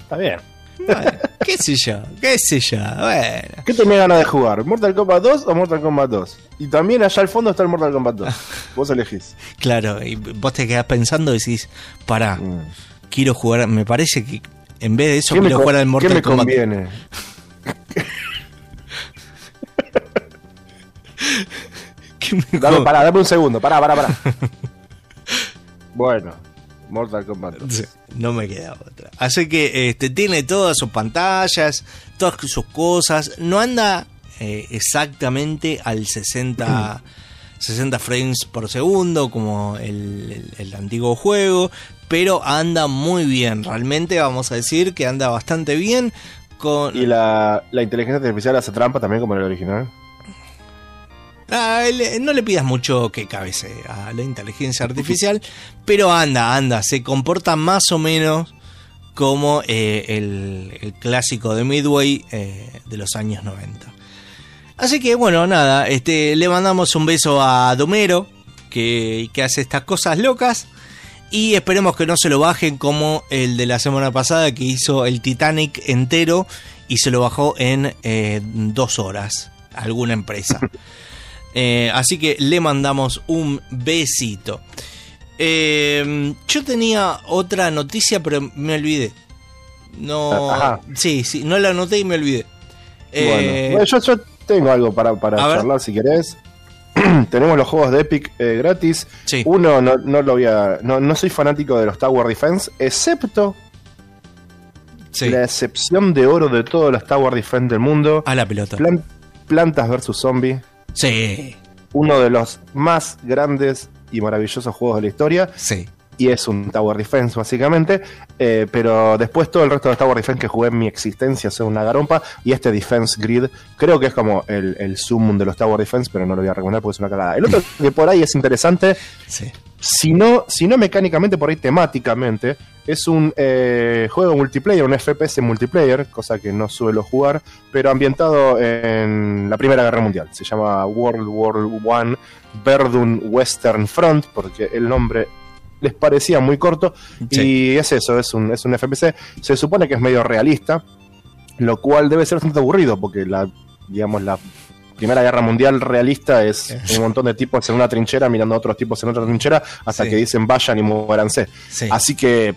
Está bien. Bueno, qué sé yo, qué sé yo. Bueno. ¿Qué tenés ganas de jugar? ¿Mortal Kombat 2 o Mortal Kombat 2? Y también allá al fondo está el Mortal Kombat 2. Vos elegís. Claro, y vos te quedás pensando y decís, pará, Mm. quiero jugar. Me parece que en vez de eso ¿Qué me, quiero jugar al ¿Qué Mortal me Kombat. conviene? ¿Qué me Dame, pará, dame un segundo. Pará, pará, pará. bueno, Mortal Kombat 2. Sí, no me queda otra. Así que este, tiene todas sus pantallas, todas sus cosas. No anda eh, exactamente al 60, 60 frames por segundo como el, el- el antiguo juego, pero anda muy bien. Realmente vamos a decir que anda bastante bien. Con... ¿Y la, la inteligencia artificial hace trampa también como en el original? Ah, no le pidas mucho que cabece a la inteligencia artificial, pero anda, anda, se comporta más o menos como eh, el, clásico de Midway eh, de los años 90. Así que bueno, nada, este, le mandamos un beso a Domero, que, que hace estas cosas locas, y esperemos que no se lo bajen como el de la semana pasada, que hizo el Titanic entero y se lo bajó en eh, dos horas, alguna empresa. Eh, así que le mandamos un besito. Eh, yo tenía otra noticia, pero me olvidé. No. Ajá. Sí, sí, no la anoté y me olvidé. Eh, Bueno, yo, yo tengo algo para, para ver. charlar si querés. Tenemos los juegos de Epic eh, gratis. Sí. Uno, no, no lo voy a. No, no soy fanático de los Tower Defense, excepto sí, la excepción de oro de todos los Tower Defense del mundo. a la pelota. Plan- Plantas vs Zombie. Sí, Uno de los más grandes y maravillosos juegos de la historia. sí. Y es un Tower Defense, básicamente. Eh, pero después todo el resto de Tower Defense que jugué en mi existencia son una garompa. Y este Defense Grid, creo que es como el, el sumum de los Tower Defense, pero no lo voy a recomendar porque es una cagada. El otro que por ahí es interesante, sí. Si no, si no mecánicamente, por ahí temáticamente, es un eh, juego multiplayer, un FPS multiplayer, cosa que no suelo jugar, pero ambientado en la Primera Guerra Mundial. Se llama World War One Verdun Western Front, porque el nombre les parecía muy corto. Sí. Y es eso, es un, es un FPS. Se supone que es medio realista, lo cual debe ser bastante aburrido, porque la, digamos, la Primera Guerra Mundial realista es un montón de tipos en una trinchera mirando a otros tipos en otra trinchera hasta Sí. que dicen vayan y muéranse. Sí. Así que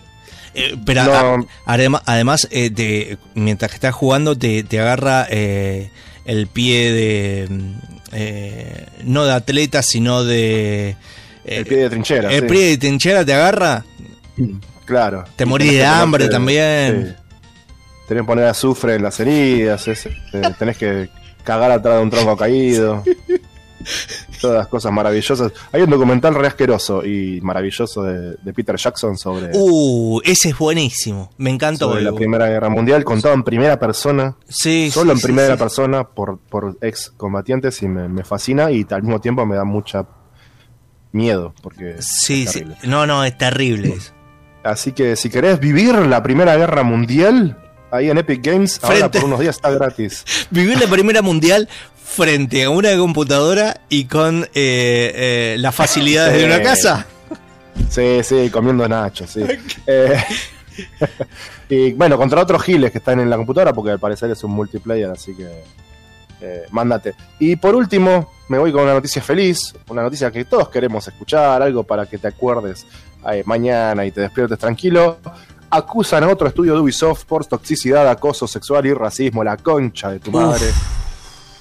Eh, pero No. a- adema- además, eh, te- mientras que estás jugando, te, te agarra eh, el pie de. eh, no de atleta, sino de... El pie de trinchera. el sí. pie de trinchera te agarra, Claro. te morís de hambre ponerte- también. sí. Tenés que poner azufre en las heridas, es- tenés que cagar atrás de un tronco caído. Todas las cosas maravillosas. Hay un documental re asqueroso y maravilloso de, de Peter Jackson sobre, Uh, ese es buenísimo. Me encanta. sobre la. Primera Guerra Mundial, contado en primera persona, Sí, solo sí, en sí, primera sí. persona por, por ex combatientes y me, me fascina y al mismo tiempo me da mucha miedo porque Sí, sí. No, no, es terrible. Así que si querés vivir la Primera Guerra Mundial, ahí en Epic Games, ahora Frente. por unos días está gratis. Vivir la Primera Mundial frente a una computadora y con eh, eh, las facilidades de una casa. Sí, sí, comiendo nachos, sí. Eh, y bueno, contra otros giles que están en la computadora, porque al parecer es un multiplayer, así que eh, mándate. Y por último, me voy con una noticia feliz, una noticia que todos queremos escuchar, algo para que te acuerdes mañana y te despiertes tranquilo. Acusan a otro estudio de Ubisoft por toxicidad, acoso sexual y racismo, la concha de tu Uf. madre.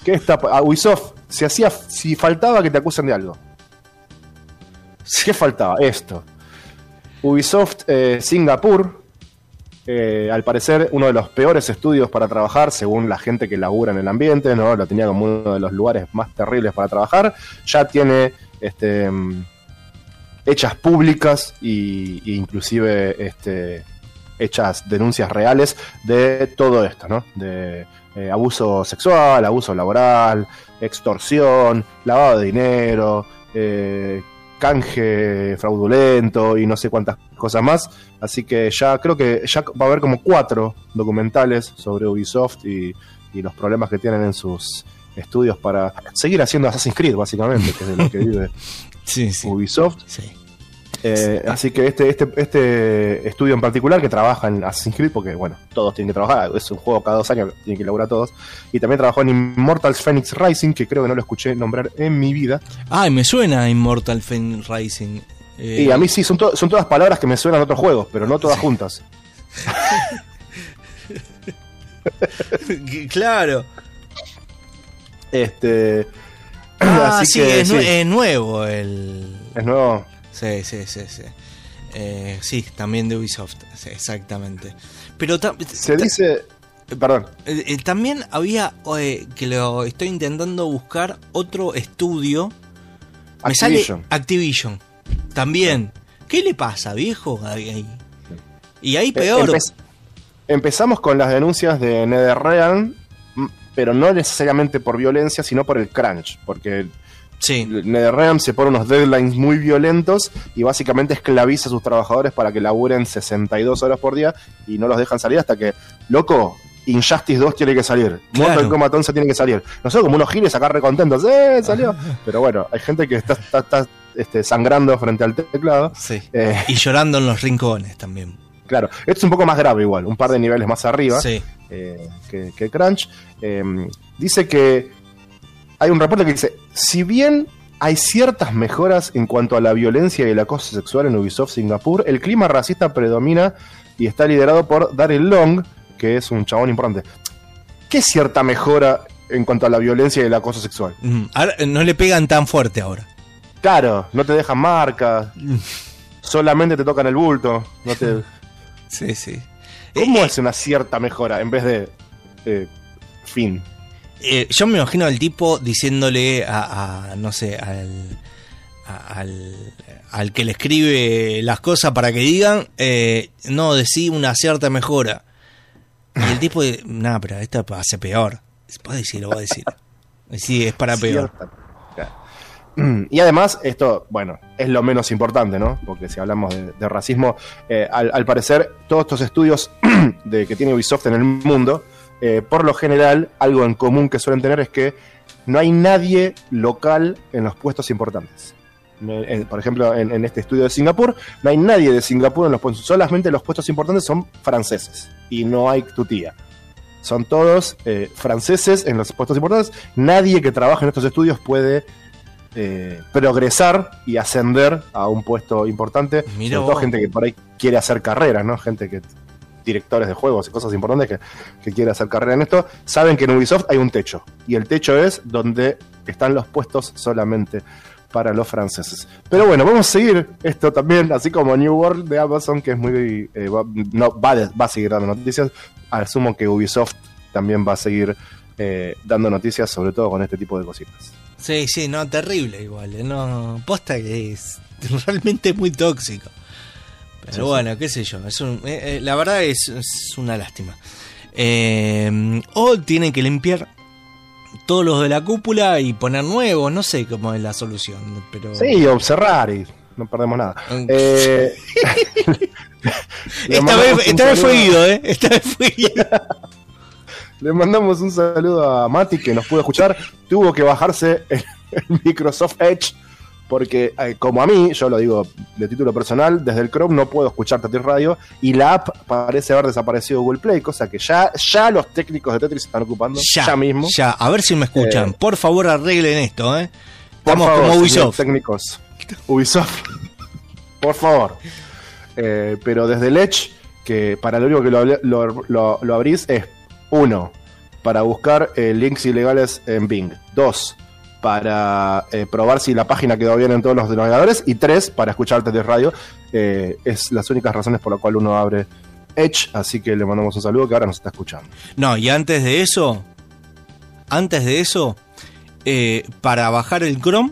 ¿Qué está pa- a Ubisoft? Si hacía, si faltaba que te acusen de algo. ¿Qué faltaba? Esto. Ubisoft eh, Singapur, eh, al parecer uno de los peores estudios para trabajar, según la gente que labura en el ambiente, ¿no? Lo tenía como uno de los lugares más terribles para trabajar. Ya tiene este, mm, hechas públicas y inclusive este, hechas denuncias reales de todo esto, ¿no? De eh, abuso sexual, abuso laboral, extorsión, lavado de dinero, eh, canje fraudulento y no sé cuántas cosas más. Así que ya creo que ya va a haber como cuatro documentales sobre Ubisoft y, y los problemas que tienen en sus estudios para seguir haciendo Assassin's Creed, básicamente, que es de lo que vive Sí, sí. Ubisoft. sí. Eh, así que este, este, este estudio en particular que trabaja en Assassin's Creed, porque bueno, todos tienen que trabajar, es un juego cada dos años, tienen que laburar todos. Y también trabajó en Immortals Phoenix Rising, que creo que no lo escuché nombrar en mi vida. Ay, me suena Immortal Phoenix Rising. Eh, Y a mí sí, son, to- son todas palabras que me suenan a otros juegos, pero no todas juntas. claro. Este. Ah, así sí, que es, sí, es nuevo el. es nuevo. Sí, sí, sí, sí. Eh, sí, también de Ubisoft, sí, exactamente. Pero Se dice. Perdón. eh, eh, también había, eh, que lo estoy intentando buscar, otro estudio. Me sale Activision. Activision. También. ¿Qué le pasa, viejo? Ahí-. Y ahí peor. Empe- empezamos con las denuncias de NetherRealm, pero no necesariamente por violencia, sino por el crunch, porque sí. NetherRealm se pone unos deadlines muy violentos y básicamente esclaviza a sus trabajadores para que laburen 62 horas por día y no los dejan salir hasta que, loco, Injustice 2 tiene que salir, Claro. Mortal Kombat 11 tiene que salir. Nosotros como unos giles acá recontentos, ¡eh! Salió. Pero bueno, hay gente que está, está- está, este, sangrando frente al teclado. Sí. Eh, Y llorando en los rincones también. claro, esto es un poco más grave igual, un par de niveles más arriba Sí. eh, que, que Crunch. Eh, dice que hay un reporte que dice, si bien hay ciertas mejoras en cuanto a la violencia y el acoso sexual en Ubisoft Singapur, el clima racista predomina y está liderado por Daryl Long, que es un chabón importante. ¿Qué cierta mejora en cuanto a la violencia y el acoso sexual? Mm, ahora, eh, no le pegan tan fuerte ahora. Claro, no te dejan marcas, solamente te tocan el bulto. No te... Sí, sí. ¿Cómo Eh, es una cierta mejora en vez de eh, fin? Eh, yo me imagino al tipo diciéndole a, a, no sé, al, a- al, al que le escribe las cosas para que digan, eh, no, decí una cierta mejora. Y el tipo, nada, pero esta hace peor. Puedes decirlo, voy a decir. Sí, es para peor. Claro. Y además, esto, bueno, es lo menos importante, ¿no? Porque si hablamos de, de racismo, eh, al, al parecer, todos estos estudios de que tiene Ubisoft en el mundo, eh, por lo general, algo en común que suelen tener es que no hay nadie local en los puestos importantes. En- en- por ejemplo, en, en este estudio de Singapur, no hay nadie de Singapur en los puestos, solamente los puestos importantes son franceses y no hay tu tía. Son todos eh, franceses en los puestos importantes. Nadie que trabaja en estos estudios puede eh, progresar y ascender a un puesto importante. Mira Sobre todo gente que por ahí quiere hacer carrera, ¿no? Gente que directores de juegos y cosas importantes que, que quieren hacer carrera en esto, saben que en Ubisoft hay un techo. Y el techo es donde están los puestos solamente para los franceses. Pero bueno, vamos a seguir esto también, así como New World de Amazon, que es muy... eh, va, no, va, va a seguir dando noticias. Asumo que Ubisoft también va a seguir eh, dando noticias, sobre todo con este tipo de cositas. Sí, sí, no, terrible igual. eh, No, posta que es realmente muy tóxico. Pero bueno, qué sé yo. Es un- eh, eh, la verdad es, es una lástima. Eh, o tienen que limpiar todos los de la cúpula y poner nuevos. No sé cómo es la solución. Pero Sí, observar y no perdemos nada. Le Esta mandamos vez, un esta vez fue saludo- Guido, ¿eh? Esta vez fue Guido. Le mandamos un saludo a Mati que nos pudo escuchar. Tuvo que bajarse el, el Microsoft Edge porque, eh, como a mí, yo lo digo de título personal, desde el Chrome no puedo escuchar Tetris Radio y la app parece haber desaparecido de Google Play, cosa que ya, ya los técnicos de Tetris están ocupando Ya, ya, mismo. ya. A ver si me escuchan. Eh, Por favor, arreglen esto, ¿eh? Por Estamos favor, como Ubisoft. Técnicos. Ubisoft. Por favor. Eh, pero desde el Edge, que para lo único que lo, lo- lo- lo abrís es, uno, para buscar links ilegales en Bing. Dos, para eh, probar si la página quedó bien en todos los navegadores. Y tres, para escucharte de radio. Eh, es las únicas razones por las cuales uno abre Edge. Así que le mandamos un saludo que ahora nos está escuchando. No, y antes de eso, antes de eso, eh, para bajar el Chrome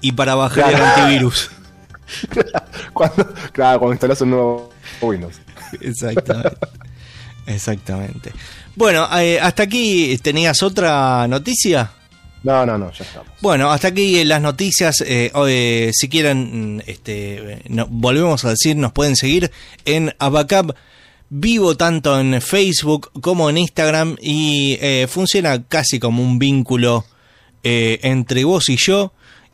y para bajar el antivirus. Cuando, claro, cuando instalas un nuevo Windows. Exactamente. Exactamente. Bueno, hasta aquí tenías otra noticia. No, no, no, ya estamos. Bueno, hasta aquí las noticias. eh, eh, si quieren, mm, este, eh, no- volvemos a decir, nos pueden seguir en Abacab vivo tanto en Facebook como en Instagram y eh, funciona casi como un vínculo eh, entre vos y yo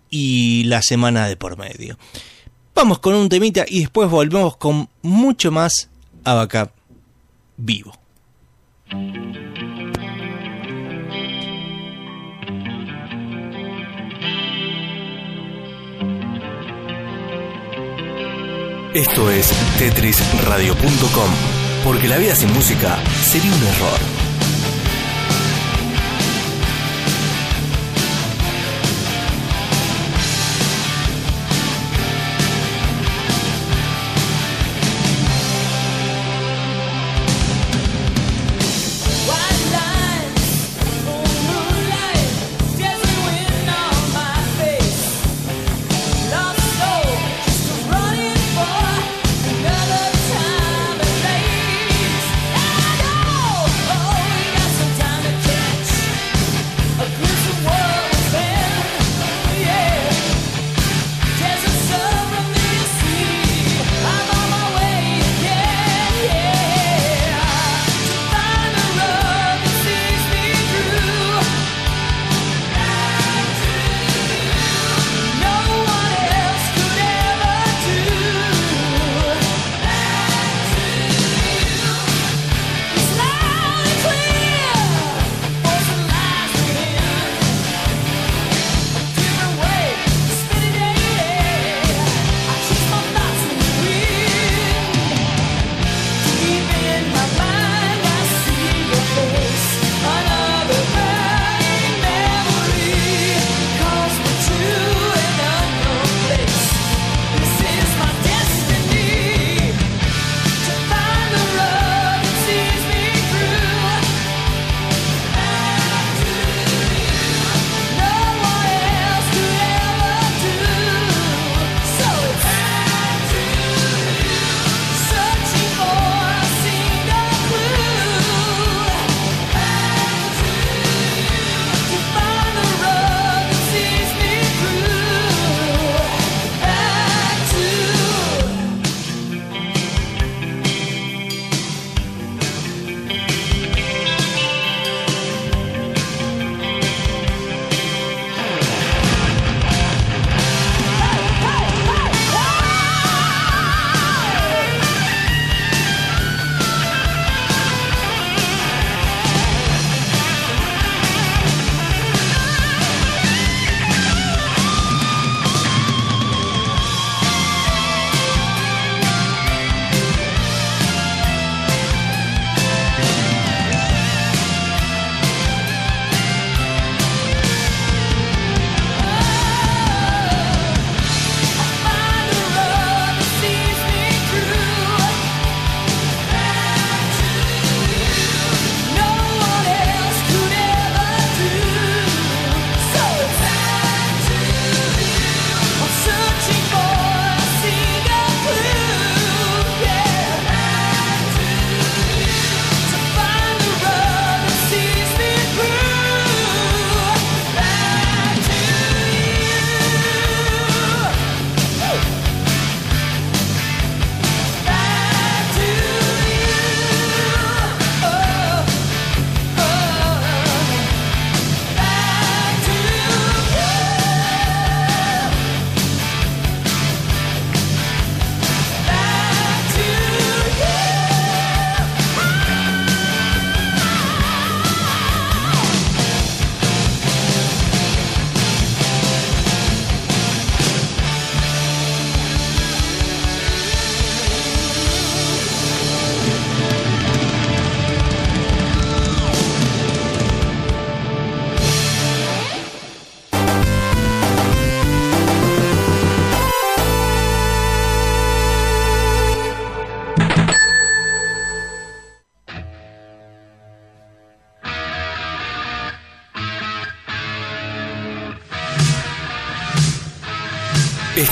y la semana de por medio. Vamos con un temita y después volvemos con mucho más Abacab vivo. Esto es tetrisradio.com, porque la vida sin música sería un error.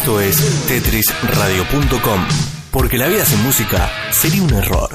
Esto es tetrisradio.com, porque la vida sin música sería un error.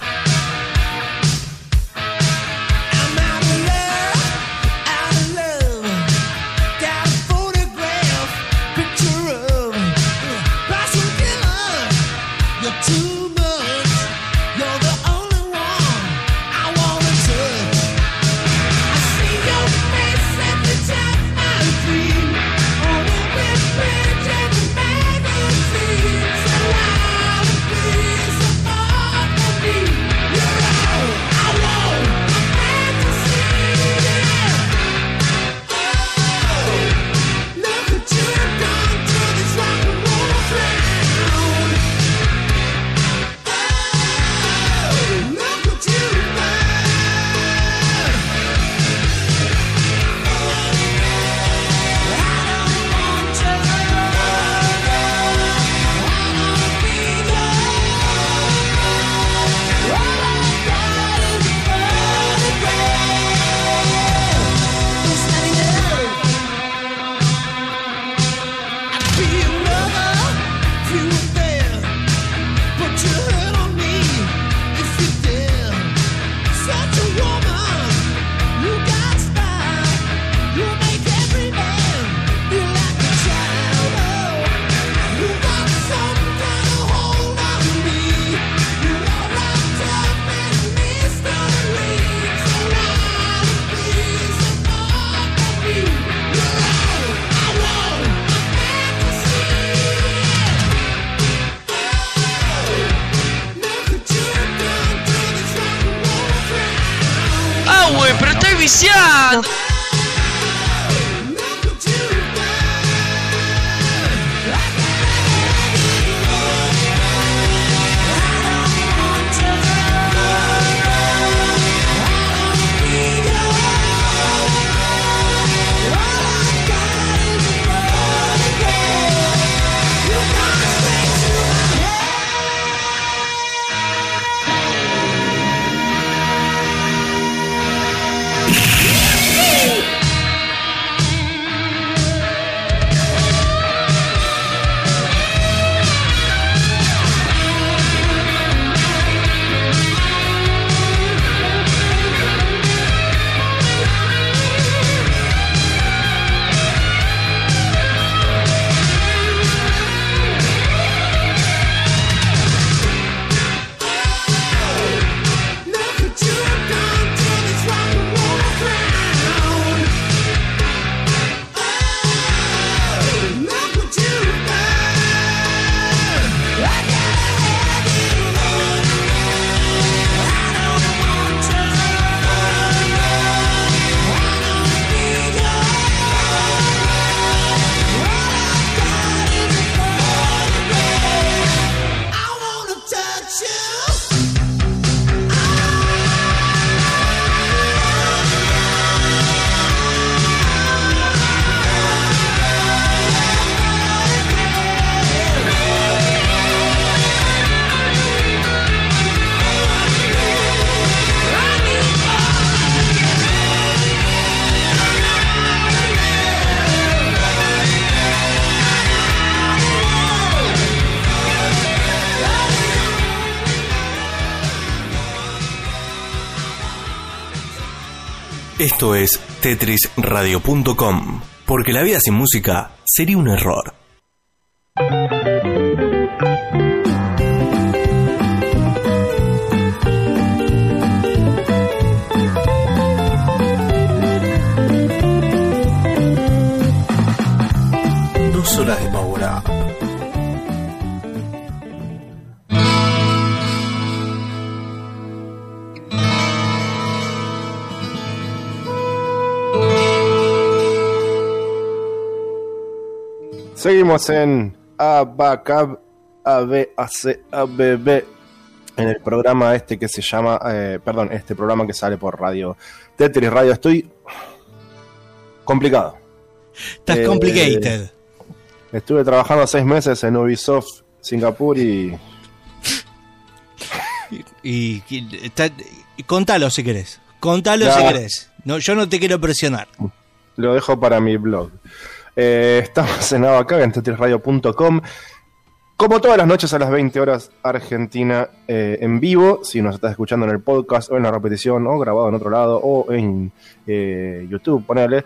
Esto es tetrisradio.com, porque la vida sin música sería un error. Seguimos en Abacab ABAC ABB en el programa este que se llama, eh, perdón, este programa que sale por radio Tetris Radio. Estoy complicado. Estás Eh, complicated. Estuve trabajando seis meses en Ubisoft Singapur y Y, y- está- y contalo si querés. Contalo Ya. si querés. No, yo no te quiero presionar. lo dejo para mi blog. Eh, estamos en Abacá, en tetrisradio.com. Como todas las noches a las 20 horas, Argentina eh, en vivo. Si nos estás escuchando en el podcast o en la repetición o grabado en otro lado o en eh, YouTube, ponele.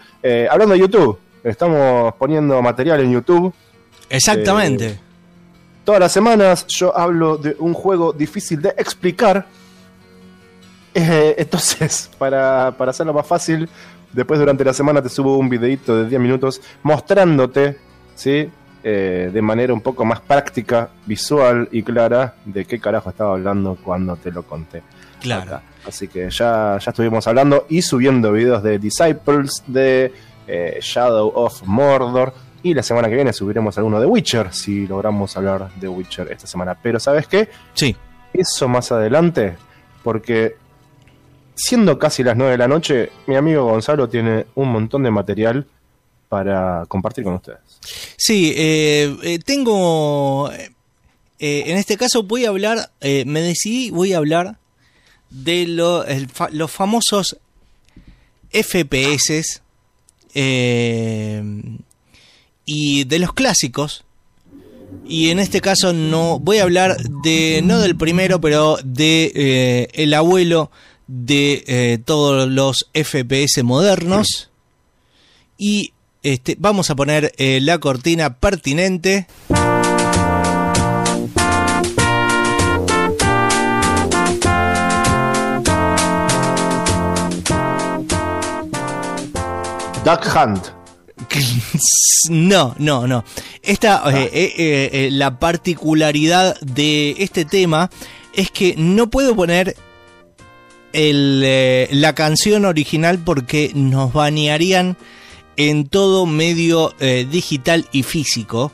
Hablando de YouTube, estamos poniendo material en YouTube. Exactamente. Todas las semanas yo hablo de un juego difícil de explicar. Entonces, para, para hacerlo más fácil, después durante la semana te subo un videito de 10 minutos mostrándote, ¿sí? Eh, de manera un poco más práctica, visual y clara de qué carajo estaba hablando cuando te lo conté. claro. Acá. Así que ya, ya estuvimos hablando y subiendo videos de Disciples, de eh, Shadow of Mordor. Y la semana que viene subiremos alguno de Witcher, si logramos hablar de Witcher esta semana. Pero ¿sabes qué? Sí. Eso más adelante, porque siendo casi las 9 de la noche, mi amigo Gonzalo tiene un montón de material para compartir con ustedes. Sí, eh, eh, tengo... eh, en este caso voy a hablar, me decidí, voy a hablar de los famosos FPS y de los clásicos. Y en este caso no voy a hablar de no del primero, pero de el abuelo de eh, todos los FPS modernos. Y este, vamos a poner eh, la cortina pertinente. Duck Hunt. No, no, no. Esta, eh, eh, la particularidad de este tema es que no puedo poner el, eh, la canción original porque nos banearían en todo medio eh, digital y físico.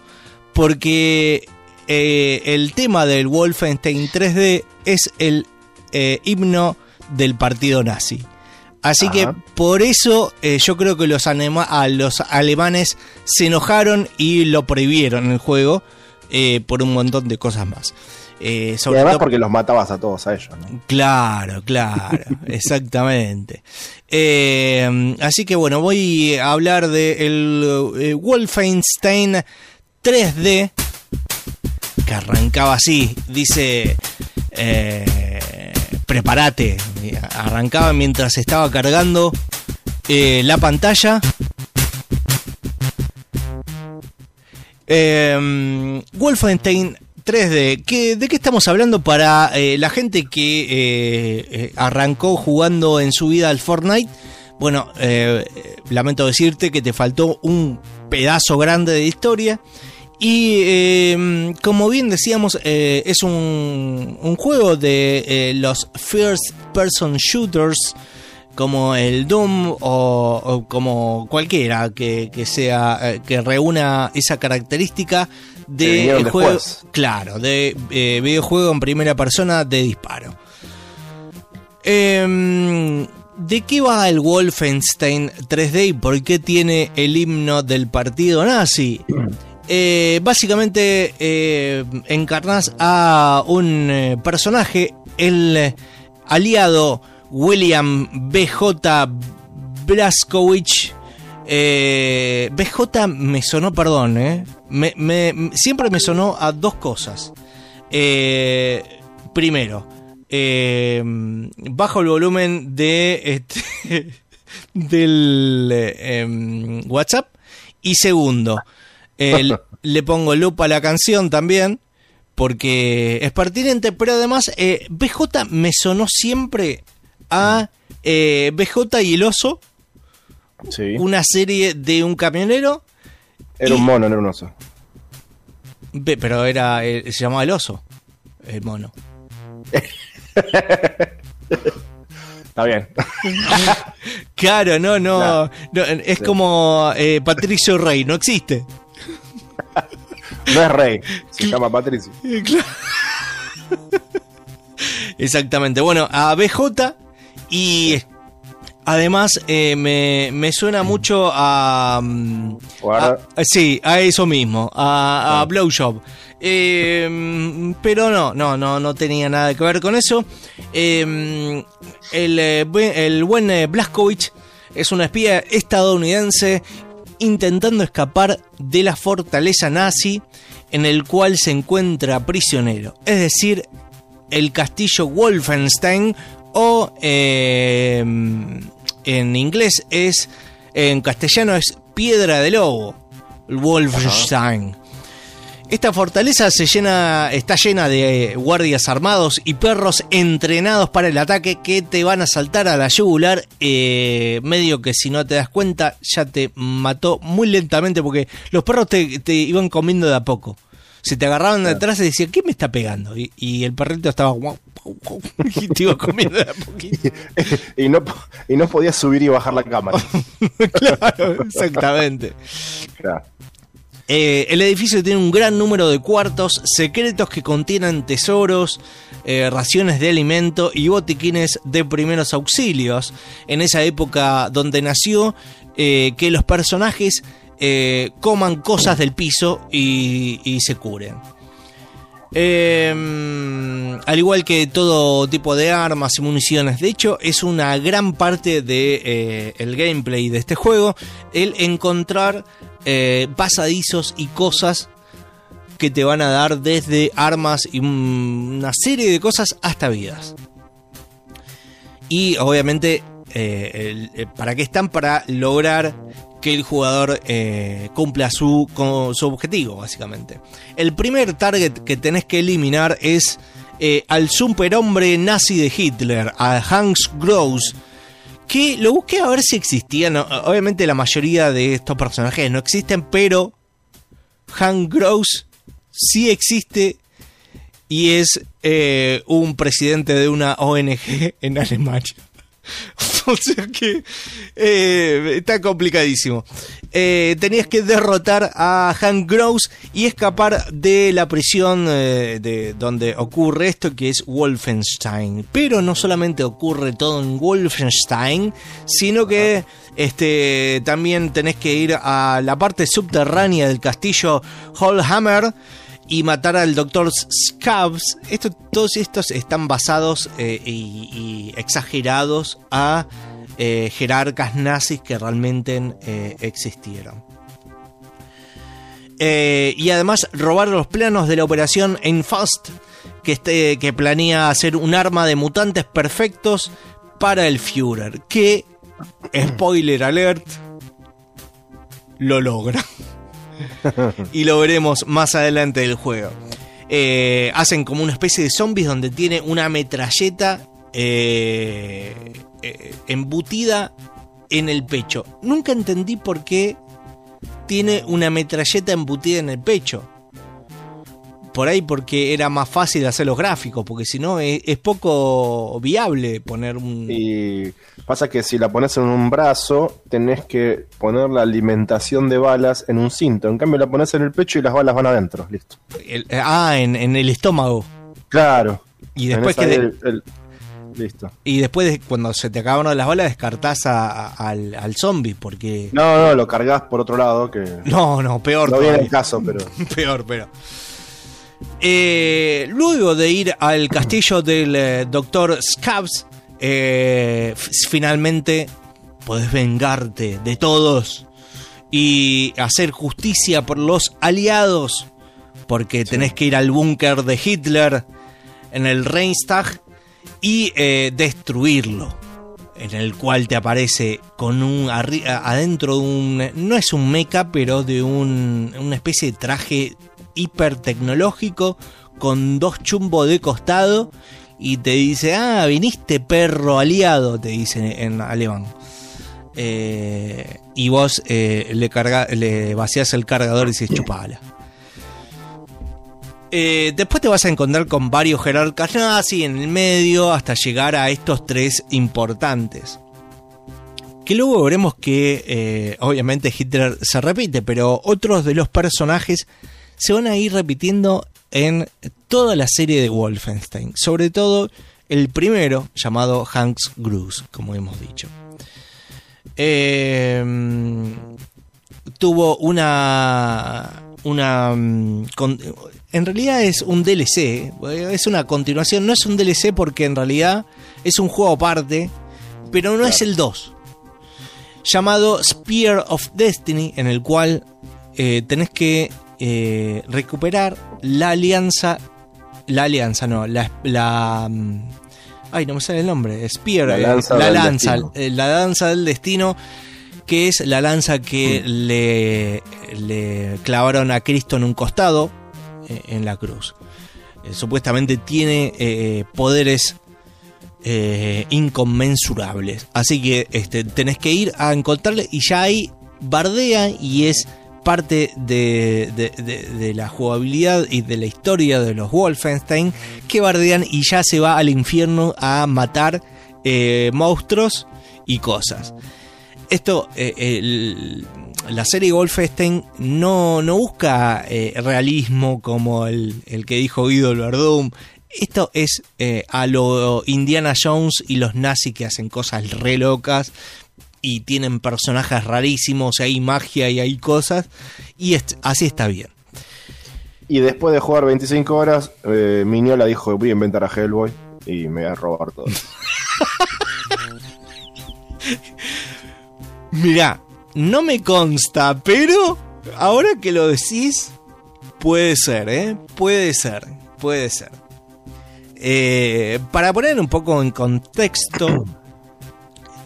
Porque eh, el tema del Wolfenstein 3D es el himno del partido nazi. Así Ajá. que por eso yo creo que los, a los alemanes se enojaron y lo prohibieron el juego por un montón de cosas más. Eh, Y además todo- porque los matabas a todos a ellos, ¿no? Claro, claro, exactamente. Eh, así que bueno, voy a hablar de el eh, Wolfenstein 3D que arrancaba así, dice, eh, prepárate, arrancaba mientras estaba cargando la pantalla. Wolfenstein 3D, ¿qué- ¿de qué estamos hablando para eh, la gente que eh, eh, arrancó jugando en su vida al Fortnite? Bueno, lamento decirte que te faltó un pedazo grande de historia. Y eh, como bien decíamos, es un, juego de los first person shooters como el Doom o, como cualquiera que, que sea que reúna esa característica de el juego, después. claro, de eh, videojuego en primera persona de disparo. Em, ¿De qué va el Wolfenstein 3D y por qué tiene el himno del partido nazi? Eh, básicamente eh, encarnas a un eh, personaje, el aliado William BJ Blaskowicz. Eh, BJ me sonó, perdón, eh. Me- me- siempre me sonó a dos cosas. Eh, primero, eh, bajo el volumen de este, del em, WhatsApp. Y segundo, le pongo loop a la canción también, porque es pertinente, pero además eh, BJ me sonó siempre a eh, BJ y el oso, Sí. una serie de un camionero, Era un mono, no era un oso. Pero era eh, se llamaba el oso, el mono. Está bien. Claro, no, no, es como eh, Patricio Rey, no existe. No es rey, se llama Patricio. Exactamente. Bueno, a BJ y además eh, me, me suena mucho a, mm, a- sí, a eso mismo, a, a Blowjob. Eh, mm, pero no, no, no, no tenía nada que ver con eso. Eh, el, eh, buen- el buen Blazkowicz es un espía estadounidense intentando escapar de la fortaleza nazi en el cual se encuentra prisionero, es decir, el castillo Wolfenstein o eh, en inglés es, en castellano es Piedra de Lobo, Wolfenstein. Esta fortaleza está llena de guardias armados y perros entrenados para el ataque que te van a saltar a la yugular. eh, medio que si no te das cuenta ya te mató muy lentamente porque los perros te, te iban comiendo de a poco. Se te agarraban de atrás y decían, ¿qué me está pegando? Y, y el perrito estaba guau, guau, guau, y te iba comiendo de a poquito. y, no, y no podías subir y bajar la cámara. claro, exactamente. Claro. Eh, el edificio tiene un gran número de cuartos secretos que contienen tesoros, eh, raciones de alimento y botiquines de primeros auxilios. En esa época donde nació, eh, que los personajes eh, coman cosas del piso y, se curen. Eh, al igual que todo tipo de armas y municiones. De hecho, es una gran parte de eh, el gameplay de este juego el encontrar eh, pasadizos y cosas que te van a dar desde armas y una serie de cosas hasta vidas. Y obviamente, eh, eh, ¿para qué están? Para lograr que el jugador eh, cumpla su, objetivo, básicamente. El primer target que tenés que eliminar es al superhombre nazi de Hitler, a Hans Gross. Que lo busqué a ver si existía. no, obviamente la mayoría de estos personajes no existen, pero Hans Gross sí existe y es un presidente de una ONG en Alemania. o sea que eh, está complicadísimo. Eh, tenías que derrotar a Hank Gross y escapar de la prisión eh, de donde ocurre esto que es Wolfenstein. Pero no solamente ocurre todo en Wolfenstein, sino que este, también tenés que ir a la parte subterránea del castillo Hallhammer y matar al doctor Scabs. Todos estos están basados eh, y, exagerados a eh, jerarcas nazis que realmente eh, existieron. Y además robar los planos de la operación Enfast, que, este, que planea hacer un arma de mutantes perfectos para el Führer, que, spoiler alert, lo logra y lo veremos más adelante del juego. Eh, hacen como una especie de zombies donde tiene una metralleta eh, eh, embutida en el pecho. Nunca entendí por qué tiene una metralleta embutida en el pecho. Por ahí porque era más fácil hacer los gráficos, porque si no es, es poco viable poner un... Y pasa que si la pones en un brazo, tenés que poner la alimentación de balas en un cinto. En cambio, la pones en el pecho y las balas van adentro. Listo. el- ah, en, en el estómago. Claro. Y después que de- el- el- Listo. Y después, de- cuando se te acaban las balas, descartás a- a- al, al zombie, porque... No, no, lo cargas por otro lado que. No, no, peor No viene el caso, pero. peor, peor. Eh, luego de ir al castillo del eh, doctor Scabs, eh, finalmente podés vengarte de todos y hacer justicia por los aliados, porque tenés que ir al búnker de Hitler en el Reichstag y destruirlo. En el cual te aparece con un adentro de un. No es un mecha, pero de un, una especie de traje hiper tecnológico con dos chumbos de costado. Y te dice: Ah, viniste perro aliado, te dice en alemán. Eh, y vos eh, le, carga, le vaciás el cargador y dices: Chupala. Eh, después te vas a encontrar con varios jerarcas nazi en el medio hasta llegar a estos tres importantes. Que luego veremos que obviamente Hitler se repite, pero otros de los personajes se van a ir repitiendo en toda la serie de Wolfenstein. Sobre todo el primero, llamado Hans Gruss, como hemos dicho. Eh, tuvo una una mm, en realidad es un DLC es una continuación no es un DLC porque en realidad es un juego aparte pero no es el 2 llamado Spear of Destiny, en el cual eh, tenés que eh, recuperar la alianza. La alianza, no, la. la mm, ay, no me sale el nombre. Spear, La eh, lanza la lanza, eh, la danza del destino, que es la lanza que le, le clavaron a Cristo en un costado eh, en la cruz. Eh, supuestamente tiene poderes inconmensurables. Así que este, tenés que ir a encontrarle y ya ahí bardea y es parte de, la jugabilidad y de la historia de los Wolfenstein que bardean y ya se va al infierno a matar eh, monstruos y cosas. Esto, eh, la serie Wolfenstein no, busca eh, realismo como el, que dijo Guido Verdum. Esto es a lo Indiana Jones y los nazis que hacen cosas re locas y tienen personajes rarísimos, y hay magia y hay cosas. Y es- así está bien. Y después de jugar 25 horas, eh, Miñola dijo: Voy a inventar a Hellboy y me voy a robar todo. Mirá, no me consta, pero ahora que lo decís, puede ser, ¿eh? Puede ser, puede ser. Eh, para poner un poco en contexto,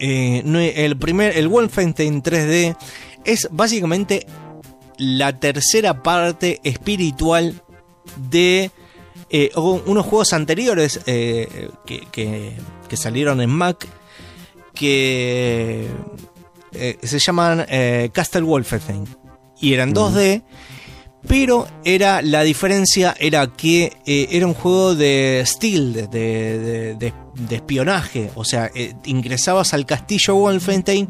eh, el primer, el Wolfenstein 3D es básicamente la tercera parte espiritual de eh, unos juegos anteriores eh, que, que- que salieron en Mac que se llaman Castle Wolfenstein. Y eran 2D pero era la diferencia era que eh, era un juego de stealth de, de- espionaje. O sea eh, ingresabas al castillo Wolfenstein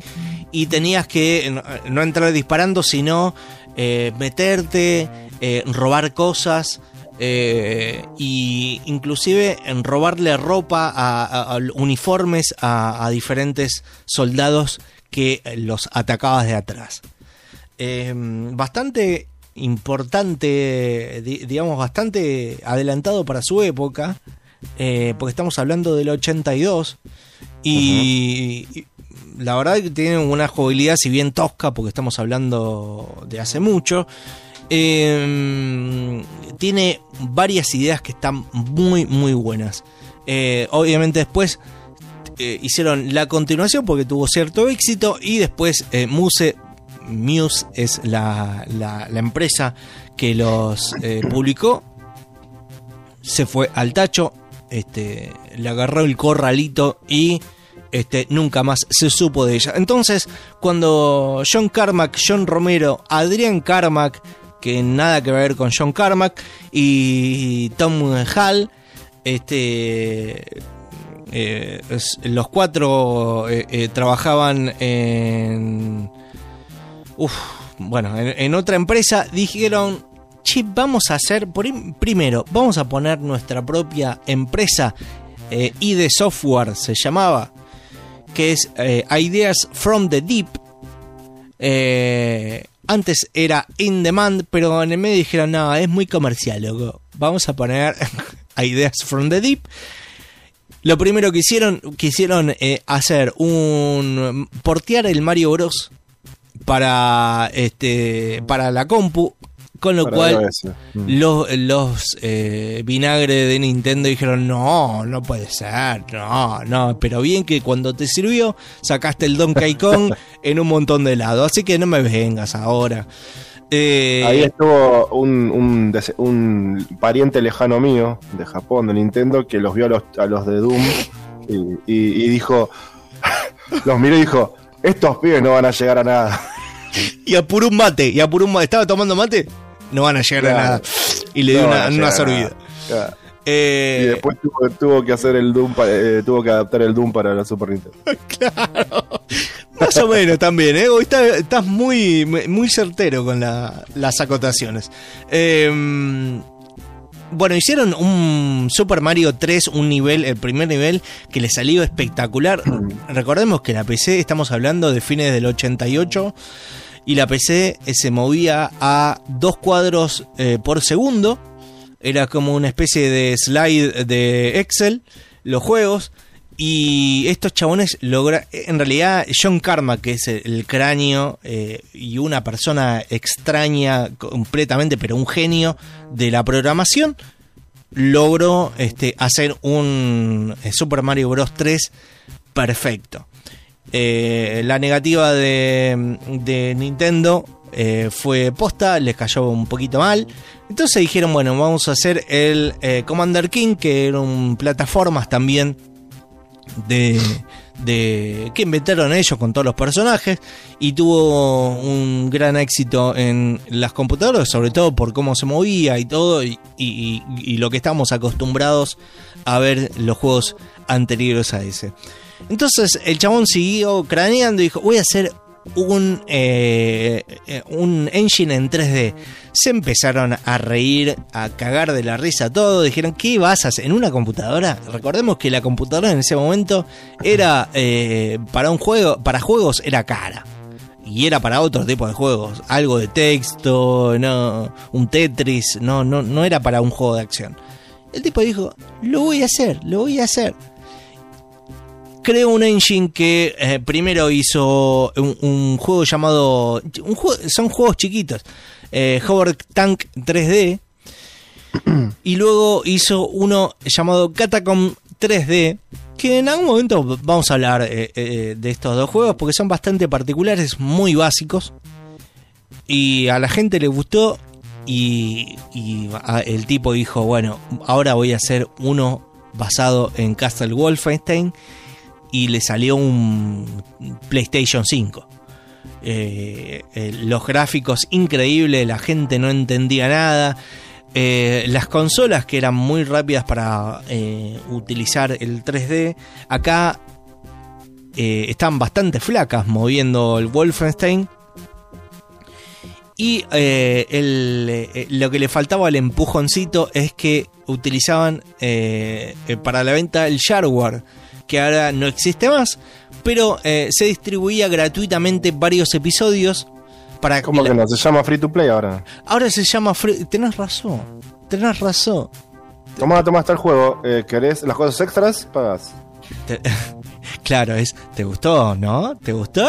y tenías que no, no entrar disparando sino eh, meterte eh, robar cosas eh, y inclusive en robarle ropa a, uniformes a, diferentes soldados que eh, los atacabas de atrás. Eh, bastante importante, di- digamos, bastante adelantado para su época, eh, porque estamos hablando del 82, y, y la verdad que tiene una jugabilidad, si bien tosca, porque estamos hablando de hace mucho, eh, tiene varias ideas que están muy, muy buenas. Eh, obviamente después eh, hicieron la continuación porque tuvo cierto éxito y después eh, Muse Muse es la, la- empresa que los eh, publicó. Se fue al tacho, este, le agarró el corralito y este, nunca más se supo de ella. Entonces, cuando John Carmack, John Romero, Adrián Carmack, que nada que ver con John Carmack, y Tom Hall, este, eh, los cuatro eh, trabajaban en Bueno, en, otra empresa dijeron, che, vamos a hacer, primero, vamos a poner nuestra propia empresa, eh, ID Software se llamaba, que es eh, Ideas from the Deep. Eh, antes era In Demand, pero en el medio dijeron, no, es muy comercial, loco. Vamos a poner Ideas from the Deep. Lo primero que hicieron, quisieron eh, hacer un portear el Mario Bros para este para la compu, con lo Para cual. Mm. los, los eh, vinagre de Nintendo dijeron, no, no puede ser, no, no, pero bien que cuando te sirvió sacaste el Donkey Kong en un montón de helado, así que no me vengas ahora. Eh, Ahí estuvo un, un, pariente lejano mío de Japón, de Nintendo, que los vio a los, a los de Doom y, y- y dijo, los miró y dijo, estos pibes no van a llegar a nada. y apuró un mate, y apuró un mate, estaba tomando mate, no van a llegar a Claro. nada. Y le dio No van una, una sorbida. Claro. Eh, Y después tuvo, tuvo que hacer el Doom, eh, tuvo que adaptar el Doom para la Super Nintendo. Más o menos también, ¿eh? Hoy está- estás muy, muy certero con la- las acotaciones. Eh, bueno, hicieron un Super Mario 3, un nivel, el primer nivel, que le salió espectacular. Recordemos que la PC, estamos hablando de fines del 88, y la PC eh, se movía a dos cuadros eh, por segundo. Era como una especie de slide de Excel, los juegos. Y estos chabones logra en realidad John Karma, que es el, cráneo eh, y una persona extraña completamente, pero un genio de la programación, logró este, hacer un Super Mario Bros. 3 perfecto. Eh, la negativa de, Nintendo eh, fue posta, les cayó un poquito mal. Entonces dijeron, bueno, vamos a hacer el eh, Commander King, que era un plataformas también de, de que inventaron ellos con todos los personajes y tuvo un gran éxito en las computadoras, sobre todo por cómo se movía y todo y, y- y lo que estamos acostumbrados a ver los juegos anteriores a ese. Entonces el chabón siguió craneando y dijo, voy a hacer un, eh, eh, un engine en 3D. Se empezaron a reír, a cagar de la risa todo. Dijeron, ¿qué vas a hacer? ¿En una computadora? Recordemos que la computadora en ese momento era eh, para un juego, para juegos era cara. Y era para otro tipo de juegos. Algo de texto, no, un Tetris, no, no, no era para un juego de acción. El tipo dijo, lo voy a hacer, lo voy a hacer creó un engine que eh, primero hizo un, juego llamado. Son juegos chiquitos. Eh, Hover Tank 3D. y luego hizo uno llamado Catacomb 3D. Que en algún momento vamos a hablar eh, eh, de estos dos juegos porque son bastante particulares, muy básicos. Y a la gente le gustó. Y, el tipo dijo: Bueno, ahora voy a hacer uno basado en Castle Wolfenstein y le salió un PlayStation 5. Eh, eh, los gráficos increíbles, la gente no entendía nada. Eh, las consolas que eran muy rápidas para utilizar el 3D, acá están bastante flacas moviendo el Wolfenstein. Y lo que le faltaba al empujoncito es que utilizaban para la venta el shareware, que ahora no existe más, pero eh, se distribuía gratuitamente varios episodios para ¿Cómo que no? Se llama Free to Play ahora. Ahora se llama free- Tenés razón, tenés razón. Tomá, tomá, está el juego. Eh, ¿Querés las cosas extras? Pagas. Te- claro, es. ¿Te gustó, no? ¿Te gustó?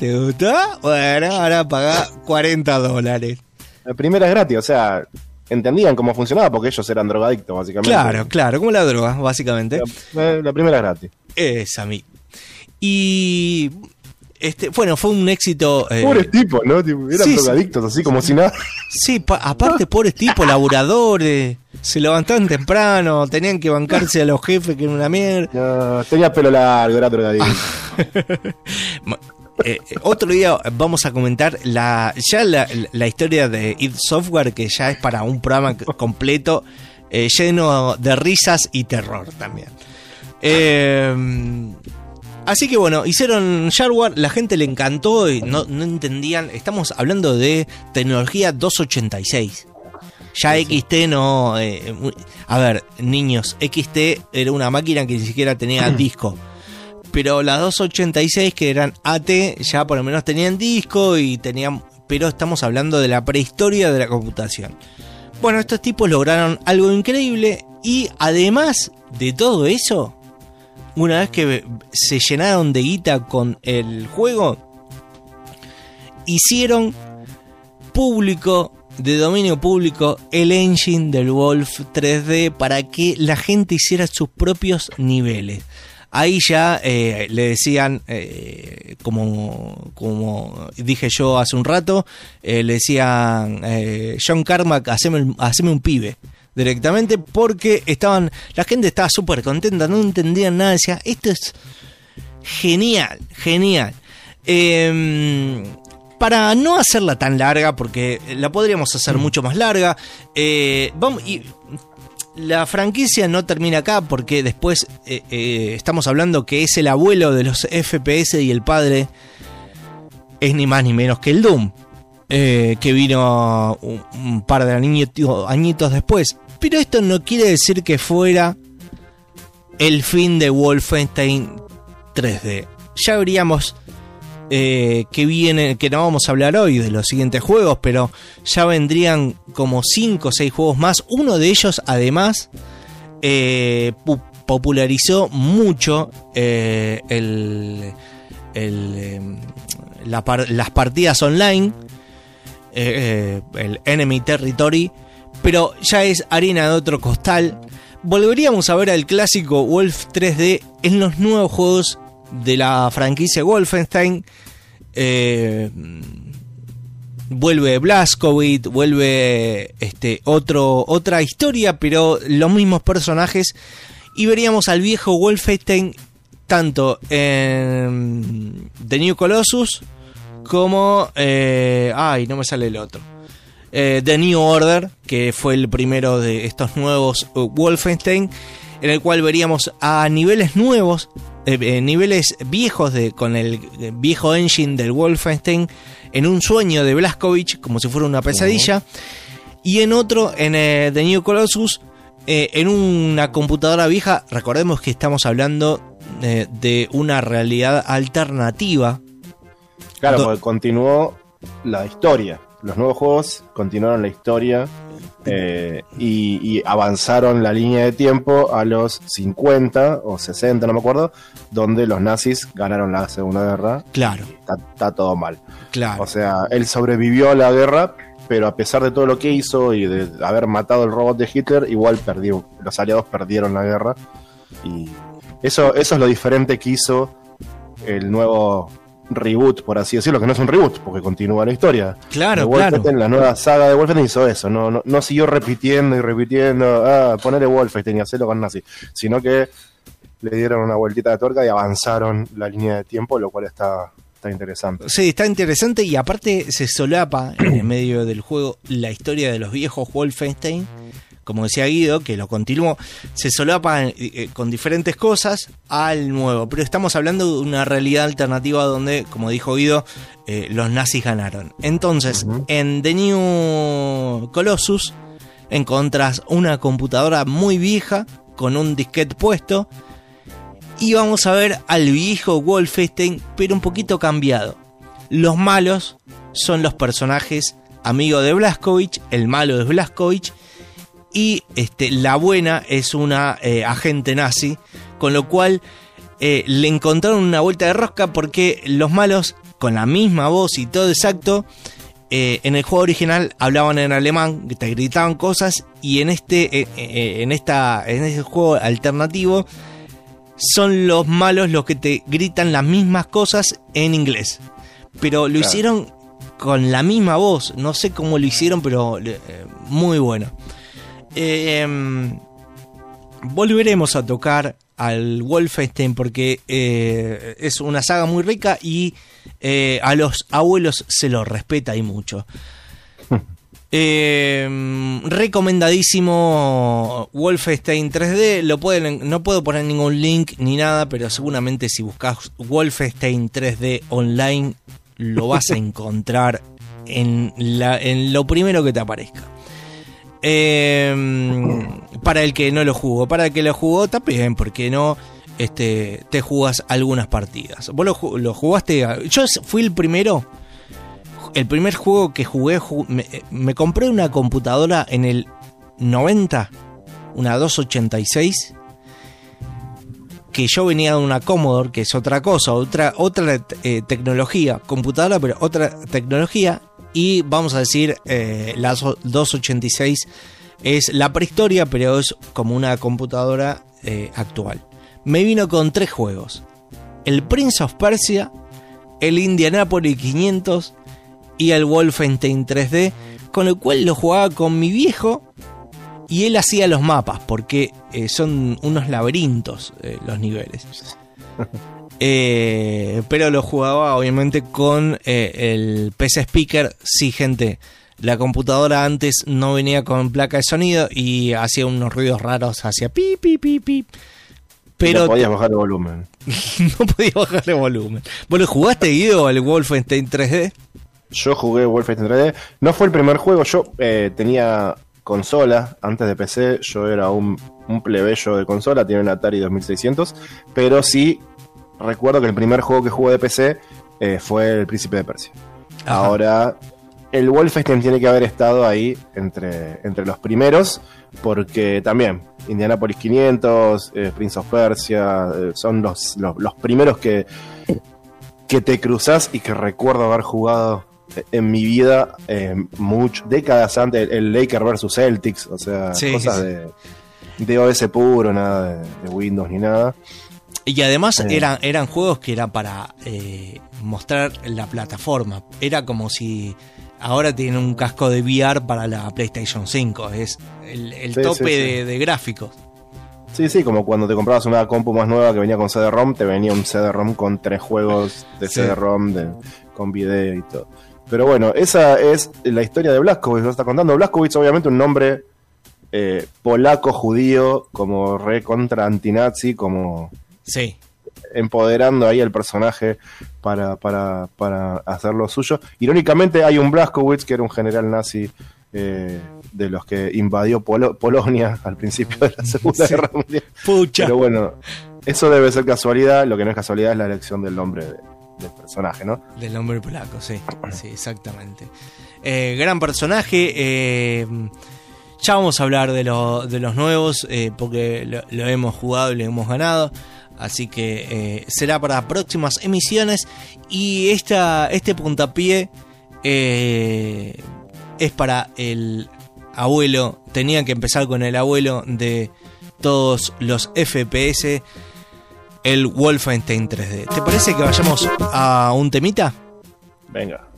¿Te gustó? Bueno, ahora pagá 40 dólares. La primera es gratis, o sea, entendían cómo funcionaba porque ellos eran drogadictos, básicamente. Claro, claro, como la droga, básicamente. La, la primera gratis. Es a mí. Y. Este, bueno, fue un éxito. eh, Pobres tipos, ¿no? Eran sí, drogadictos, así como si nada. Sí, pa- aparte, pobres tipos, laburadores. Se levantaban temprano, tenían que bancarse a los jefes, que era una mierda. No, tenía pelo largo, era drogadicto. Eh, eh, otro día vamos a comentar la ya la, la historia de id Software, que ya es para un programa completo, eh, lleno de risas y terror también. Eh, así que bueno, hicieron shareware, la gente le encantó y no, no entendían. Estamos hablando de tecnología 286. Ya XT no. eh, a ver, niños, XT era una máquina que ni siquiera tenía disco. Pero las 286 que eran AT ya por lo menos tenían disco y tenían. Pero estamos hablando de la prehistoria de la computación. Bueno, estos tipos lograron algo increíble y además de todo eso, una vez que se llenaron de guita con el juego, hicieron público, de dominio público, el engine del Wolf 3D para que la gente hiciera sus propios niveles. Ahí ya eh, le decían, eh, como, como dije yo hace un rato, eh, le decían, John Carmack, haceme, haceme un pibe directamente porque estaban, la gente estaba súper contenta, no entendían nada, decía, esto es genial, genial. Eh, para no hacerla tan larga, porque la podríamos hacer mucho más larga, eh, vamos, y la franquicia no termina acá porque después eh, eh, estamos hablando que es el abuelo de los FPS y el padre es ni más ni menos que el Doom, eh, que vino un, par de añitos, añitos después. Pero esto no quiere decir que fuera el fin de Wolfenstein 3D. Ya veríamos eh, que viene, que no vamos a hablar hoy de los siguientes juegos, pero ya vendrían como 5 o 6 juegos más. Uno de ellos, además, eh, pu- popularizó mucho eh, el, eh, la las partidas online, el Enemy Territory, pero ya es harina de otro costal. Volveríamos a ver al clásico Wolf 3D en los nuevos juegos de la franquicia Wolfenstein. Eh, vuelve Blazkowicz, vuelve este otro otra historia, pero los mismos personajes y veríamos al viejo Wolfenstein tanto en The New Colossus como eh, ay, no me sale el otro. Eh, The New Order, que fue el primero de estos nuevos Wolfenstein, en el cual veríamos a niveles nuevos, eh, eh, niveles viejos de, con el eh, viejo engine del Wolfenstein, en un sueño de Blazkowicz, como si fuera una pesadilla, y en otro, en eh, The New Colossus, en una computadora vieja, recordemos que estamos hablando de una realidad alternativa. Claro, porque continuó la historia. Los nuevos juegos continuaron la historia eh, y, y avanzaron la línea de tiempo a los 50 o 60, no me acuerdo, donde los nazis ganaron la Segunda Guerra. Claro, Está, está todo mal. claro. O sea, él sobrevivió a la guerra, pero a pesar de todo lo que hizo y de haber matado el robot de Hitler, igual perdió. Los aliados perdieron la guerra. Y eso, eso es lo diferente que hizo el nuevo reboot, por así decirlo, que no es un reboot, porque continúa la historia. Claro, claro. La nueva saga de Wolfenstein hizo eso, no, no, no siguió repitiendo y repitiendo, ah, ponerle Wolfenstein y hacerlo con nazi, sino que le dieron una vueltita de tuerca y avanzaron la línea de tiempo, lo cual está, está interesante. Sí, está interesante y aparte se solapa en el medio del juego la historia de los viejos Wolfenstein. Como decía Guido, que lo continuó, se solapa eh, eh, con diferentes cosas al nuevo. Pero estamos hablando de una realidad alternativa donde, como dijo Guido, eh, los nazis ganaron. Entonces, en The New Colossus encontrás una computadora muy vieja con un disquete puesto y vamos a ver al viejo Wolfenstein, pero un poquito cambiado. Los malos son los personajes amigos de Blazkowicz, el malo es Blazkowicz, y este, la buena es una eh, agente nazi, con lo cual eh, le encontraron una vuelta de rosca porque los malos, con la misma voz y todo exacto, eh, en el juego original hablaban en alemán, te gritaban cosas, y en este, en esta, en este juego alternativo son los malos los que te gritan las mismas cosas en inglés. Pero lo Claro. hicieron con la misma voz. No sé cómo lo hicieron, pero muy bueno. Eh, em, volveremos a tocar al Wolfenstein porque eh, es una saga muy rica y eh, a los abuelos se lo respeta y mucho. Eh, recomendadísimo Wolfenstein 3D. Lo pueden, no puedo poner ningún link ni nada, pero seguramente si buscas Wolfenstein 3D online lo vas a encontrar en, la, en lo primero que te aparezca. Eh, para el que no lo jugó, para el que lo jugó también, porque no este, te jugas algunas partidas. Vos lo, ju- lo jugaste. yo fui el primero el primer juego que jugué, ju- me, me compré una computadora en el 90, una 286, que yo venía de una Commodore, que es otra cosa, otra, otra eh, tecnología, computadora, pero otra tecnología, y vamos a decir, eh, la so- 286 es la prehistoria, pero es como una computadora eh, actual. Me vino con tres juegos. El Prince of Persia, el Indianapolis 500 y el Wolfenstein 3D, con el cual lo jugaba con mi viejo y él hacía los mapas, porque eh, son unos laberintos eh, los niveles. Eh, pero lo jugaba obviamente con eh, el PC Speaker. Sí, gente, la computadora antes no venía con placa de sonido y hacía unos ruidos raros, hacía pi, pi, pi, pi. Pero Pero podías bajar el volumen. no podía bajar el volumen. ¿Vos lo jugaste, Guido, al Wolfenstein 3D? Yo jugué Wolfenstein 3D. No fue el primer juego. Yo eh, tenía consola antes de PC. Yo era un, un plebeyo de consola. Tenía un Atari 2600. Pero sí recuerdo que el primer juego que jugué de PC eh, fue El Príncipe de Persia. Ajá. Ahora el Wolfenstein tiene que haber estado ahí entre, entre los primeros, porque también Indianapolis 500, eh, Prince of Persia, eh, son los, los, los primeros que, que te cruzas y que recuerdo haber jugado en mi vida eh, mucho, décadas antes, el Laker versus Celtics, o sea, Sí, cosas sí. de, de OS puro, nada de, de Windows ni nada. Y además Eh. eran, eran juegos que eran para eh, mostrar la plataforma. Era como si ahora tienen un casco de VR para la PlayStation 5. Es el, el Sí, tope sí, sí. De, de gráficos. Sí, sí, como cuando te comprabas una compu más nueva que venía con CD-ROM, te venía un CD-ROM con tres juegos de. CD-ROM con video y todo. Pero bueno, esa es la historia de Blaskowitz, lo está contando. Blaskowitz, obviamente, un nombre eh, polaco, judío, como re contra antinazi, como Sí. empoderando ahí al personaje para, para, para hacer lo suyo. Irónicamente, hay un Blaskowitz que era un general nazi eh, de los que invadió Polo- Polonia al principio de la Segunda Guerra Mundial. Pucha. Pero bueno, eso debe ser casualidad. Lo que no es casualidad es la elección del nombre de- del personaje, ¿no? Del nombre polaco, sí. Sí, exactamente. Eh, gran personaje. eh, ya vamos a hablar de, lo- de los nuevos eh, porque lo, lo hemos jugado y lo hemos ganado. Así que eh, será para próximas emisiones. Y esta, este puntapié eh, es para el abuelo. Tenía que empezar con el abuelo de todos los FPS. El Wolfenstein 3D. ¿Te parece que vayamos a un temita? Venga.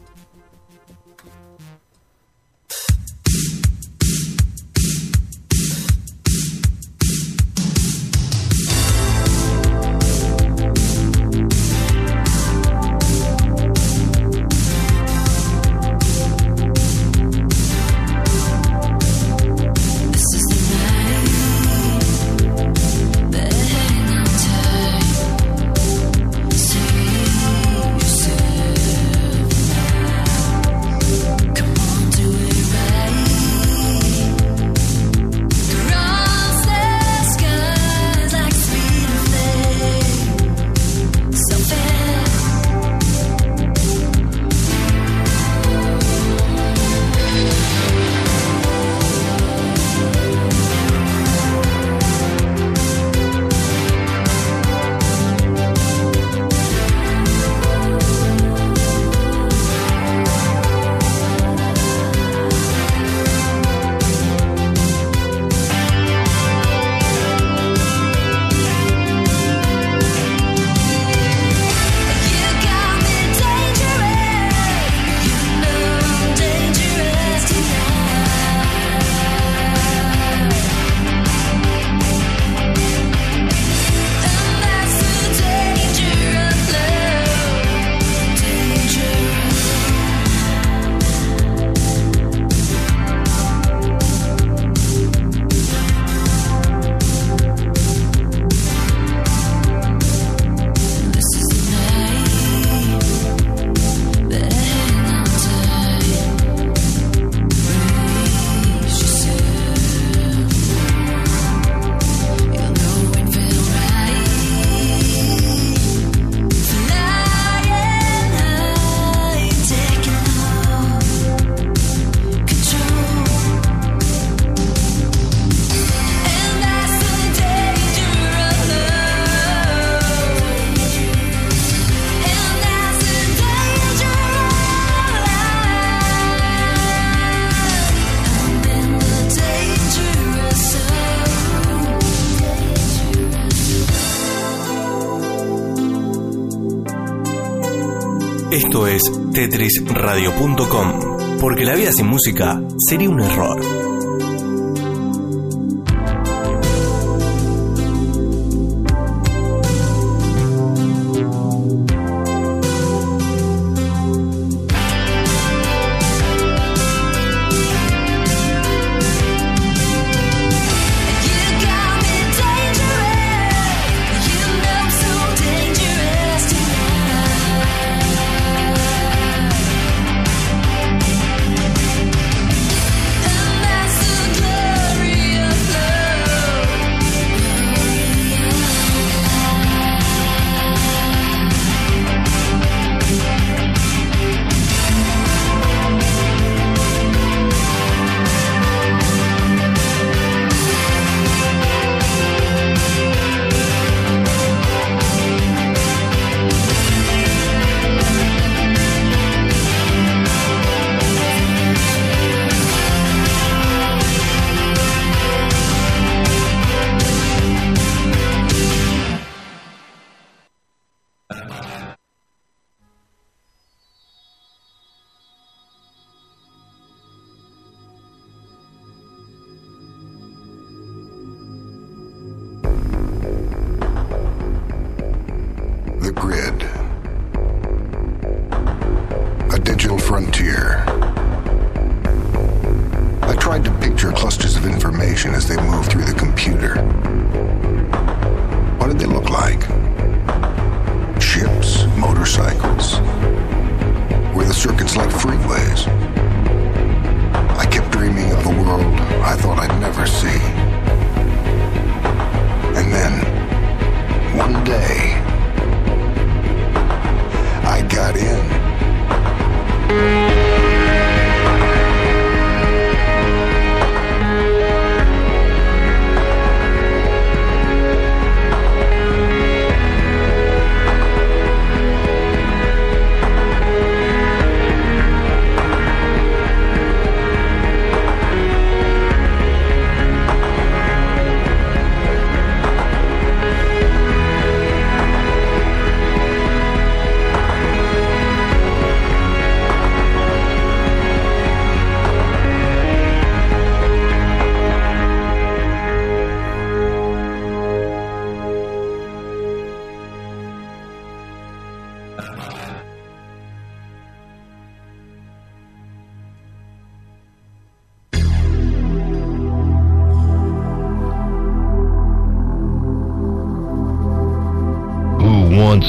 tetrisradio.com, porque la vida sin música sería un error.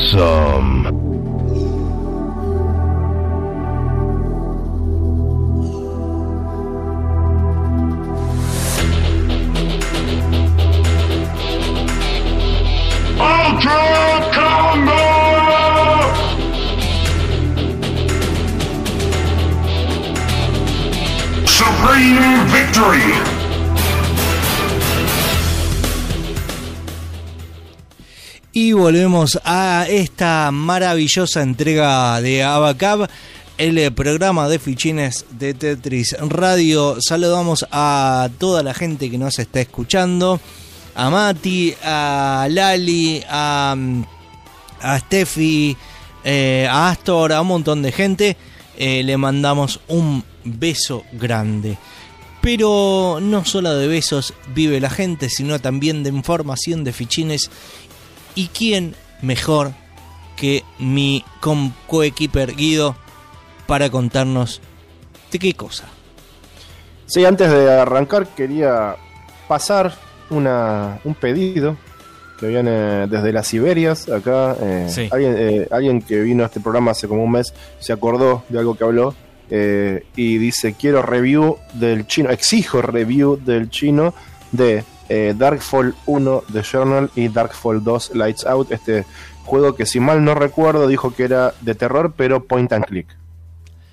some. Supreme victory! Y volvemos esta maravillosa entrega de Abacab, el eh, programa de fichines de Tetris Radio. Saludamos a toda la gente que nos está escuchando, a Mati, a Lali, a, a Steffi, eh, a Astor, a un montón de gente. Eh, le mandamos un beso grande. Pero no solo de besos vive la gente, sino también de información de fichines ¿Y quién mejor que mi coequiper Guido para contarnos de qué cosa? Sí, antes de arrancar quería pasar una, un pedido que viene desde las Siberias, acá. eh, Sí. alguien, eh, alguien que vino a este programa hace como un mes se acordó de algo que habló eh, y dice, quiero review del chino, exijo review del chino de eh, Darkfall 1 The Journal y Darkfall 2 Lights Out, este juego que si mal no recuerdo dijo que era de terror pero point and click.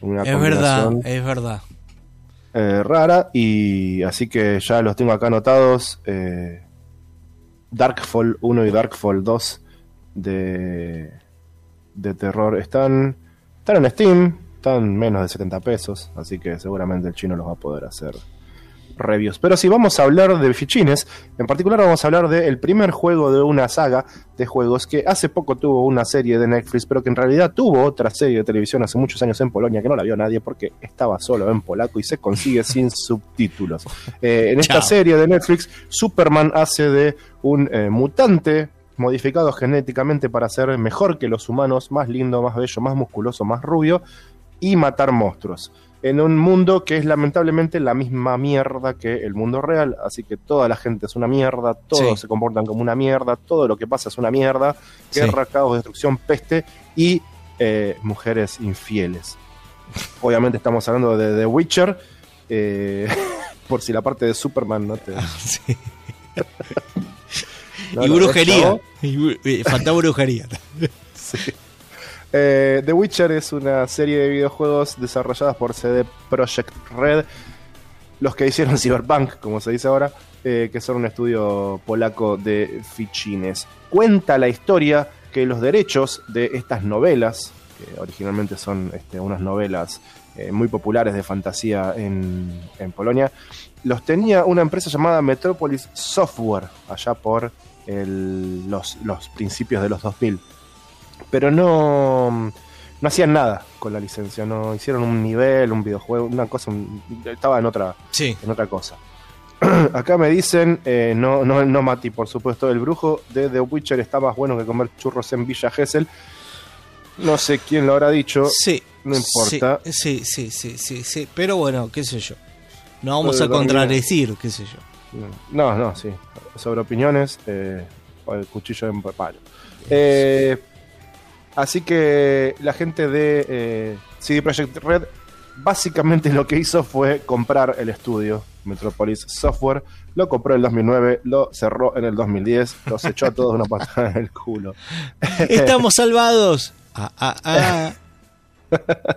Una Es verdad, es verdad. eh, rara y así que ya los tengo acá anotados eh, Darkfall 1 y Darkfall 2 de, de terror están están en Steam están menos de 70 pesos así que seguramente el chino los va a poder hacer reviews pero si vamos a hablar de fichines en particular vamos a hablar del primer juego de una saga de juegos que hace poco tuvo una serie de Netflix pero que en realidad tuvo otra serie de televisión hace muchos años en Polonia que no la vio nadie porque estaba solo en polaco y se consigue sin subtítulos Eh, en esta Chao. serie de Netflix Superman hace de un eh, mutante modificado genéticamente para ser mejor que los humanos, más lindo, más bello, más musculoso, más rubio y matar monstruos. En un mundo que es lamentablemente la misma mierda que el mundo real, así que toda la gente es una mierda, todos Sí. se comportan como una mierda, todo lo que pasa es una mierda, Sí. guerra, caos, destrucción, peste y eh, mujeres infieles. Obviamente estamos hablando de The Witcher, eh, por si la parte de Superman no te... Sí. no y brujería. Y eh, faltaba brujería. Eh, The Witcher es una serie de videojuegos desarrolladas por CD Projekt Red, los que hicieron Cyberpunk, como se dice ahora, eh, que son un estudio polaco de fichines. Cuenta la historia que los derechos de estas novelas, que originalmente son este, unas novelas eh, muy populares de fantasía en, Polonia, los tenía una empresa llamada Metropolis Software, allá por los, los principios de los 2000 pero no, no hacían nada con la licencia, no hicieron un nivel, un videojuego, una cosa, un- estaba en otra, Sí. en otra cosa. Acá me dicen, eh, no, no, no Mati, por supuesto, el brujo de The Witcher está más bueno que comer churros en Villa Gesell. No sé quién lo habrá dicho, Sí. no importa. Sí, sí, sí, sí, sí. Pero bueno, qué sé yo. no vamos a contradecir, qué sé yo. No, no, sí. Sobre opiniones, eh, el cuchillo en palo. Eh, así que la gente de eh, CD Projekt Red básicamente lo que hizo fue comprar el estudio Metropolis Software. Lo compró en el 2009, lo cerró en el 2010, los echó a todos una patada en el culo. Estamos salvados. Ah, ah, ah.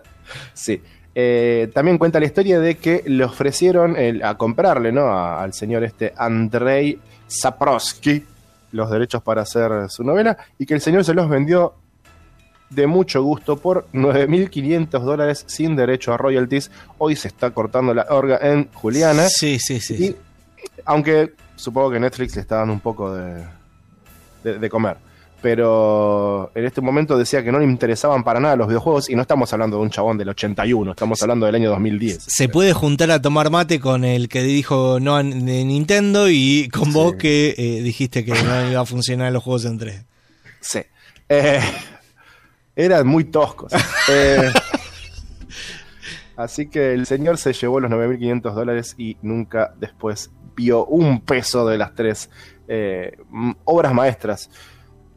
Sí. Eh, también cuenta la historia de que le ofrecieron el- a comprarle ¿no? A- al señor este Andrei Saprosky los derechos para hacer su novela y que el señor se los vendió de mucho gusto por 9.500 dólares sin derecho a royalties. Hoy se está cortando la orga en Juliana. Sí, sí, sí. Y, aunque supongo que Netflix le está dando un poco de, de, de comer. Pero en este momento decía que no le interesaban para nada los videojuegos y no estamos hablando de un chabón del 81, estamos hablando del año 2010. Se puede juntar a tomar mate con el que dijo no de Nintendo y con vos que eh, dijiste que no iba a funcionar los juegos en 3. Sí. Eh, eran muy toscos. Eh, así que el señor se llevó los 9.500 dólares y nunca después vio un peso de las tres eh, obras maestras,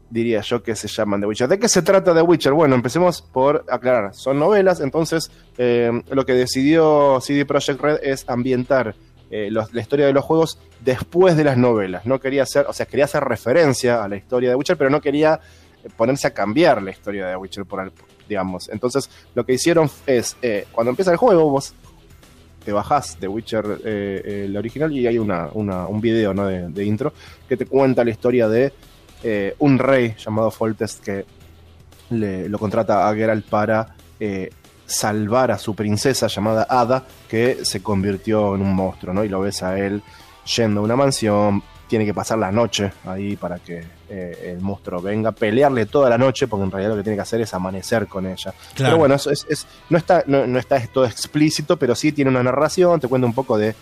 diría yo, que se llaman The Witcher. ¿De qué se trata The Witcher? Bueno, empecemos por aclarar. Son novelas, entonces eh, lo que decidió CD Projekt Red es ambientar eh, los- la historia de los juegos después de las novelas. No quería hacer, o sea, quería hacer referencia a la historia de Witcher, pero no quería ponerse a cambiar la historia de Witcher, por, digamos. Entonces, lo que hicieron es, eh, cuando empieza el juego, vos te bajás de Witcher eh, el original y hay una, una- un video ¿no? de, intro que te cuenta la historia de eh, un rey llamado Foltest que le, lo contrata a Geralt para eh, salvar a su princesa llamada Ada, que se convirtió en un monstruo, ¿no? Y lo ves a él yendo a una mansión, tiene que pasar la noche ahí para que eh, el monstruo venga, pelearle toda la noche, porque en realidad lo que tiene que hacer es amanecer con ella. Pero bueno, es, es- no, está, no, no está todo explícito, pero sí tiene una narración, te cuenta un poco de,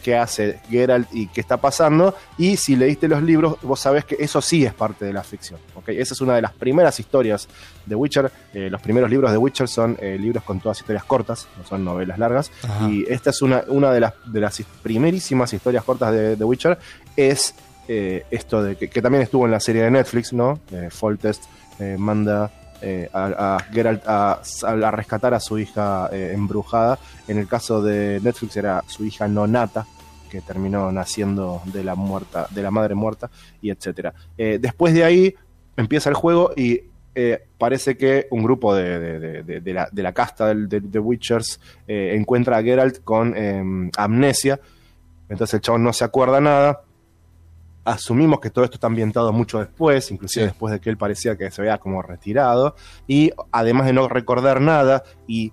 qué hace Geralt y qué está pasando. Y si leíste los libros, vos sabés que eso sí es parte de la ficción. ¿ok? Esa es una de las primeras historias de Witcher. Eh, los primeros libros de Witcher son eh, libros con todas historias cortas, no son novelas largas. Ajá. Y esta es una, una de, las, de las primerísimas historias cortas de, de Witcher. Es eh, esto de que, también estuvo en la serie de Netflix, ¿no? Eh, Foltest eh, manda eh, a, Geralt a, rescatar a su hija embrujada. En el caso de Netflix era su hija nonata, que terminó naciendo de la muerta, de la madre muerta, y etcétera. Después de ahí empieza el juego y parece que un grupo de, la, casta de, Witchers encuentra a Geralt con eh, amnesia. Entonces el chabón no se acuerda nada. Asumimos que todo esto está ambientado mucho después, inclusive Sí. después de que él parecía que se había como retirado. Y además de no recordar nada y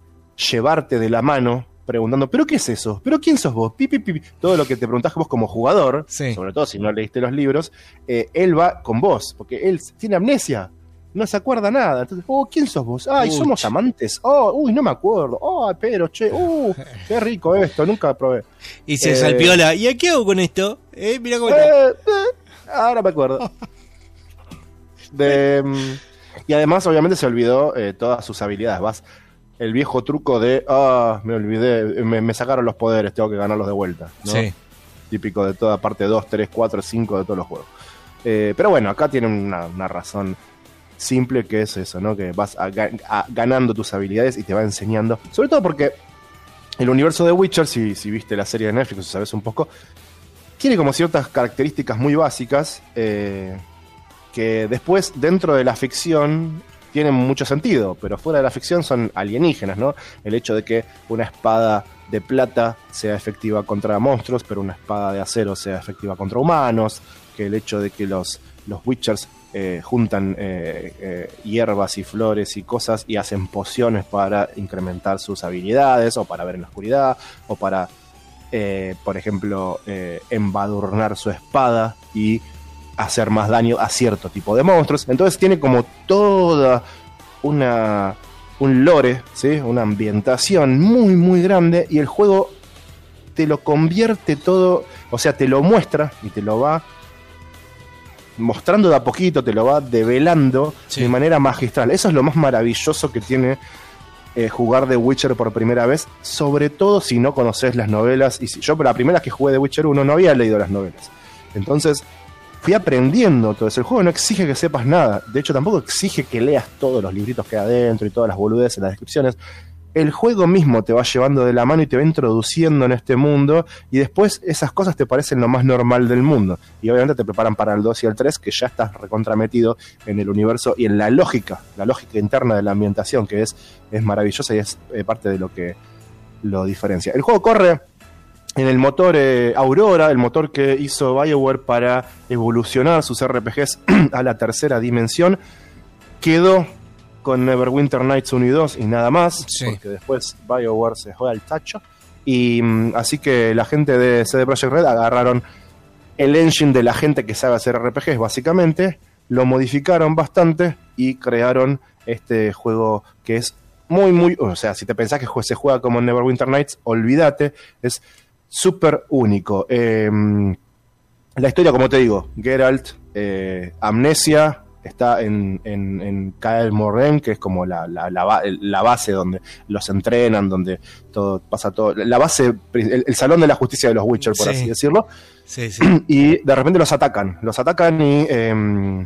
llevarte de la mano preguntando, ¿pero qué es eso? ¿Pero quién sos vos? Pi, pi, pi. Todo lo que te preguntás vos como jugador, Sí. sobre todo si no leíste los libros, eh, él va con vos, porque él tiene amnesia. No se acuerda nada. Entonces, oh, ¿quién sos vos? Ay, Uy, somos amantes. Oh, uy, no me acuerdo. Oh, pero, che, uh, qué rico esto, nunca probé. Y se Eh, salpiola. ¿Y a qué hago con esto? Eh, mira cómo está. Eh, eh, ahora me acuerdo. De, mm, y además, obviamente, se olvidó eh, todas sus habilidades. Vas, el viejo truco de, ah, me olvidé, me, me sacaron los poderes, tengo que ganarlos de vuelta. ¿no? Sí. Típico de toda parte 2, 3, 4, 5 de todos los juegos. Eh, pero bueno, acá tiene una, una razón simple que es eso, ¿no? Que vas ganando tus habilidades y te va enseñando. Sobre todo porque el universo de Witcher, si, si viste la serie de Netflix o sabes un poco, tiene como ciertas características muy básicas eh, que después dentro de la ficción tienen mucho sentido, pero fuera de la ficción son alienígenas, ¿no? El hecho de que una espada de plata sea efectiva contra monstruos, pero una espada de acero sea efectiva contra humanos, que el hecho de que los, los Witchers eh, juntan eh, eh, hierbas y flores y cosas y hacen pociones para incrementar sus habilidades, o para ver en la oscuridad, o para por ejemplo, embadurnar su espada y hacer más daño a cierto tipo de monstruos. Entonces tiene como toda una un lore, ¿sí? una ambientación muy muy grande y el juego te lo convierte todo, o sea, te lo muestra y te lo va mostrando de a poquito, te lo va develando Sí. de manera magistral. Eso es lo más maravilloso que tiene eh, jugar The Witcher por primera vez, sobre todo si no conoces las novelas. Y si, yo, la primera que jugué The Witcher 1 no había leído las novelas. Entonces, fui aprendiendo todo eso. El juego no exige que sepas nada. De hecho, tampoco exige que leas todos los libritos que hay adentro y todas las boludeces en las descripciones. El juego mismo te va llevando de la mano y te va introduciendo en este mundo. Y después esas cosas te parecen lo más normal del mundo. Y obviamente te preparan para el 2 y el 3, que ya estás recontrametido en el universo y en la lógica, la lógica interna de la ambientación, que es, es maravillosa y es eh, parte de lo que lo diferencia. El juego corre en el motor eh, Aurora, el motor que hizo BioWare para evolucionar sus RPGs a la tercera dimensión, quedó con Neverwinter Nights 1 y 2 y nada más, Sí. porque después BioWare se juega el tacho. Y mm, así que la gente de CD Projekt Red agarraron el engine de la gente que sabe hacer RPGs, básicamente, lo modificaron bastante y crearon este juego que es muy, muy. O sea, si te pensás que se juega como Neverwinter Nights, olvídate, es súper único. Eh, la historia, como te digo, Geralt, eh, Amnesia, está en, en, en Kael Morhen, que es como la, la, la ba- la base donde los entrenan, donde todo pasa todo. La base, el, el salón de la justicia de los Witcher, por Sí. así decirlo Sí, sí. y de repente los atacan. Los atacan y em,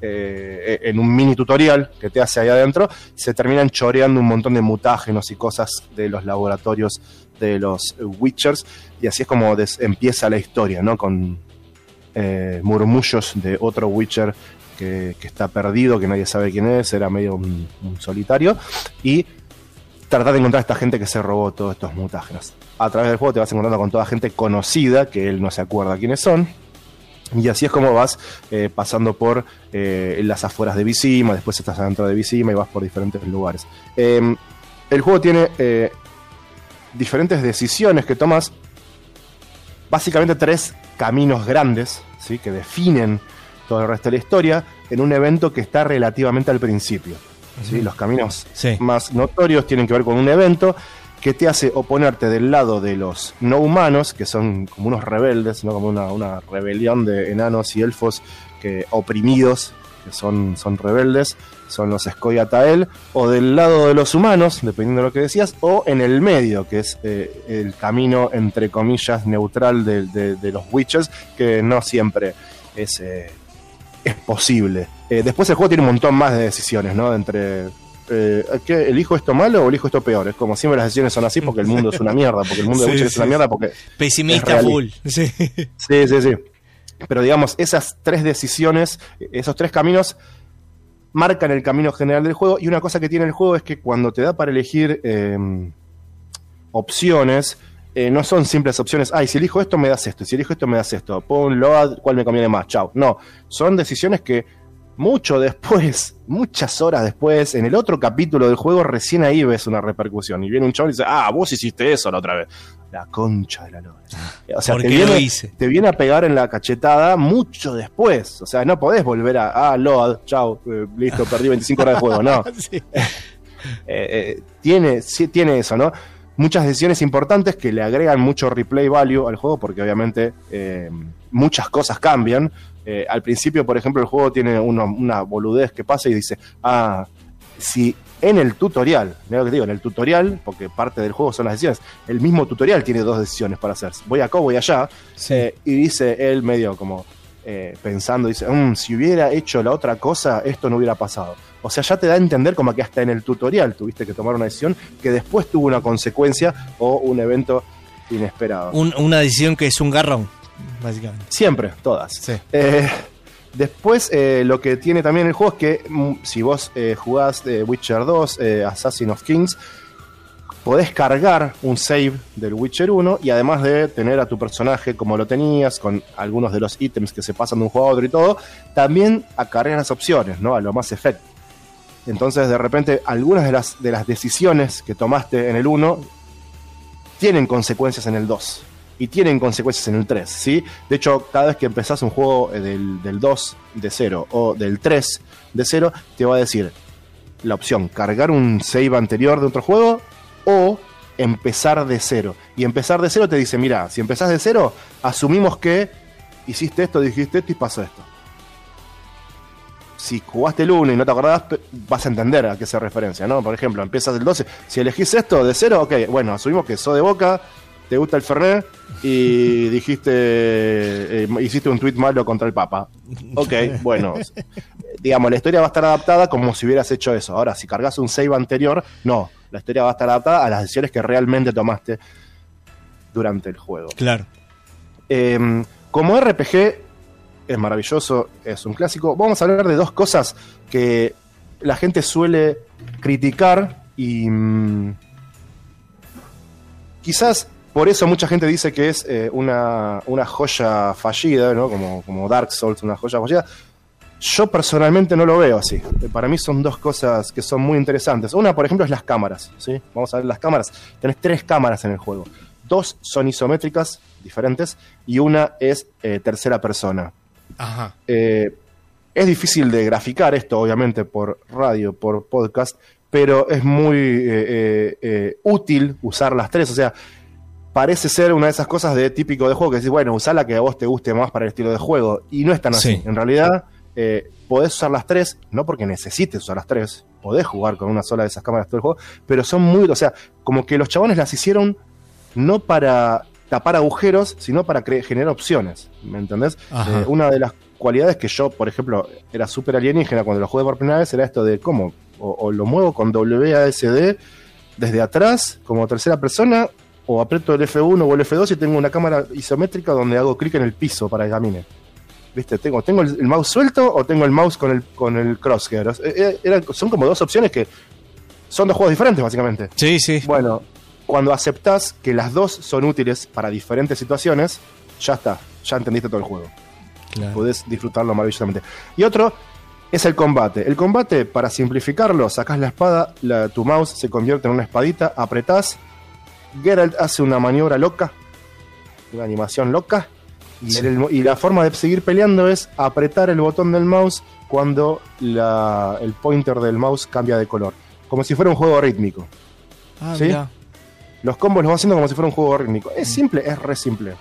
eh, en un mini tutorial que te hace ahí adentro, se terminan choreando un montón de mutágenos y cosas de los laboratorios de los Witchers. Y así es como empieza la historia, ¿no? Con eh, murmullos de otro Witcher que, está perdido, que nadie sabe quién es, era medio un, solitario. Y tratar de encontrar a esta gente que se robó todos estos mutágenos. A través del juego te vas encontrando con toda gente conocida, que él no se acuerda quiénes son. Y así es como vas eh, pasando por eh, las afueras de Visima, después estás adentro de Visima y vas por diferentes lugares. Eh, el juego tiene eh, diferentes decisiones que tomas, básicamente tres caminos grandes, ¿sí? que definen todo el resto de la historia, en un evento que está relativamente al principio. ¿sí? Los caminos Sí. más notorios tienen que ver con un evento que te hace oponerte del lado de los no humanos, que son como unos rebeldes, ¿no? como una, una rebelión de enanos y elfos que oprimidos, que son, son rebeldes, son los Skoyatael, o del lado de los humanos, dependiendo de lo que decías, o en el medio, que es eh, el camino, entre comillas, neutral de, de- de los Witches, que no siempre es, eh, es posible. Eh, después el juego tiene un montón más de decisiones, ¿no? Entre eh, ¿qué, ¿elijo esto malo o elijo esto peor? Es como siempre las decisiones son así porque el mundo es una mierda, porque el mundo de Sí, es una mierda, porque Pesimista Es full. Sí. Sí, sí, sí. Pero digamos, esas tres decisiones, esos tres caminos, marcan el camino general del juego. Y una cosa que tiene el juego es que cuando te da para elegir eh, opciones, eh, no son simples opciones. Ay, si elijo esto, me das esto. y Si elijo esto, me das esto. Pon load, ¿cuál me conviene más? Chao. No, son decisiones que mucho después, muchas horas después, en el otro capítulo del juego, recién ahí ves una repercusión. Y viene un chaval y dice, ah, vos hiciste eso la otra vez. La concha de la lora. O sea, ¿Por te viene, hice? te viene a pegar en la cachetada mucho después. O sea, no podés volver a, ah, load, chao, eh, listo, perdí 25 horas de juego. No. Sí. Eh, eh, tiene, sí, tiene eso, ¿no? Muchas decisiones importantes que le agregan mucho replay value al juego, porque obviamente eh, muchas cosas cambian. Eh, al principio, por ejemplo, el juego tiene uno- una boludez que pasa y dice, ah, si en el tutorial, mira lo que te digo, en el tutorial, porque parte del juego son las decisiones, el mismo tutorial tiene dos decisiones para hacer. Voy acá, voy allá, eh, y dice él medio como eh, pensando, dice, "Mm, si hubiera hecho la otra cosa, esto no hubiera pasado. O sea, ya te da a entender como que hasta en el tutorial tuviste que tomar una decisión que después tuvo una consecuencia o un evento inesperado. Un- una decisión que es un garrón, básicamente. Siempre, todas. Sí. Eh, después, eh, lo que tiene también el juego es que mm, si vos eh, jugás eh, Witcher 2, eh, Assassin of Kings, podés cargar un save del Witcher 1 y además de tener a tu personaje como lo tenías, con algunos de los ítems que se pasan de un juego a otro y todo, también acarreas las opciones, ¿no? A lo más efecto. Entonces, de repente, algunas de las, de las decisiones que tomaste en el 1 tienen consecuencias en el 2 y tienen consecuencias en el 3, ¿sí? De hecho, cada vez que empezás un juego eh, del, del 2 de 0 o del 3 de 0, te va a decir la opción cargar un save anterior de otro juego o empezar de cero. Y empezar de cero te dice, mira, si empezás de cero, asumimos que hiciste esto, dijiste esto y pasó esto. Si jugaste el 1 y no te acordás, vas a entender a qué se referencia, ¿no? Por ejemplo, empiezas el 12. Si elegís esto de cero, ok, bueno, asumimos que sos de boca, te gusta el Fernet y dijiste, eh, hiciste un tweet malo contra el Papa. Ok, bueno, digamos, la historia va a estar adaptada como si hubieras hecho eso. Ahora, si cargas un save anterior, no, la historia va a estar adaptada a las decisiones que realmente tomaste durante el juego. Claro. Eh, como RPG es maravilloso, es un clásico. Vamos a hablar de dos cosas que la gente suele criticar y mm, quizás por eso mucha gente dice que es eh, una, una joya fallida, ¿no? como, como Dark Souls, una joya fallida. Yo personalmente no lo veo así. Para mí son dos cosas que son muy interesantes. Una, por ejemplo, es las cámaras. ¿sí? Vamos a ver las cámaras. Tenés tres cámaras en el juego. Dos son isométricas, diferentes, y una es eh, tercera persona. Ajá. Eh, es difícil de graficar esto, obviamente, por radio, por podcast, pero es muy eh, eh, útil usar las tres. O sea, parece ser una de esas cosas de típico de juego que decís, bueno, usá la que a vos te guste más para el estilo de juego. Y no es tan así. Sí. En realidad, eh, podés usar las tres, no porque necesites usar las tres, podés jugar con una sola de esas cámaras todo el juego, pero son muy, o sea, como que los chabones las hicieron no para tapar agujeros, sino para generar opciones. ¿Me entendés? Eh, una de las cualidades que yo, por ejemplo, era súper alienígena cuando lo jugué por primera vez era esto de cómo o, o lo muevo con WASD desde atrás como tercera persona o aprieto el F1 o el F2 y tengo una cámara isométrica donde hago clic en el piso para que camine. ¿Viste? Tengo, tengo el, el mouse suelto o tengo el mouse con el, con el crosshair. Eh, eran- son como dos opciones que son dos juegos diferentes, básicamente. Sí, sí. Bueno, cuando aceptás que las dos son útiles para diferentes situaciones, ya está, ya entendiste todo el juego. Claro. Podés disfrutarlo maravillosamente. Y otro es el combate. El combate, para simplificarlo, sacás la espada, la- tu mouse se convierte en una espadita, apretás, Geralt hace una maniobra loca, una animación loca, y, el- y la forma de seguir peleando es apretar el botón del mouse cuando la- el pointer del mouse cambia de color. Como si fuera un juego rítmico. Ah, ¿Sí? mirá. Los combos los va haciendo como si fuera un juego rítmico. Es simple, es re simple.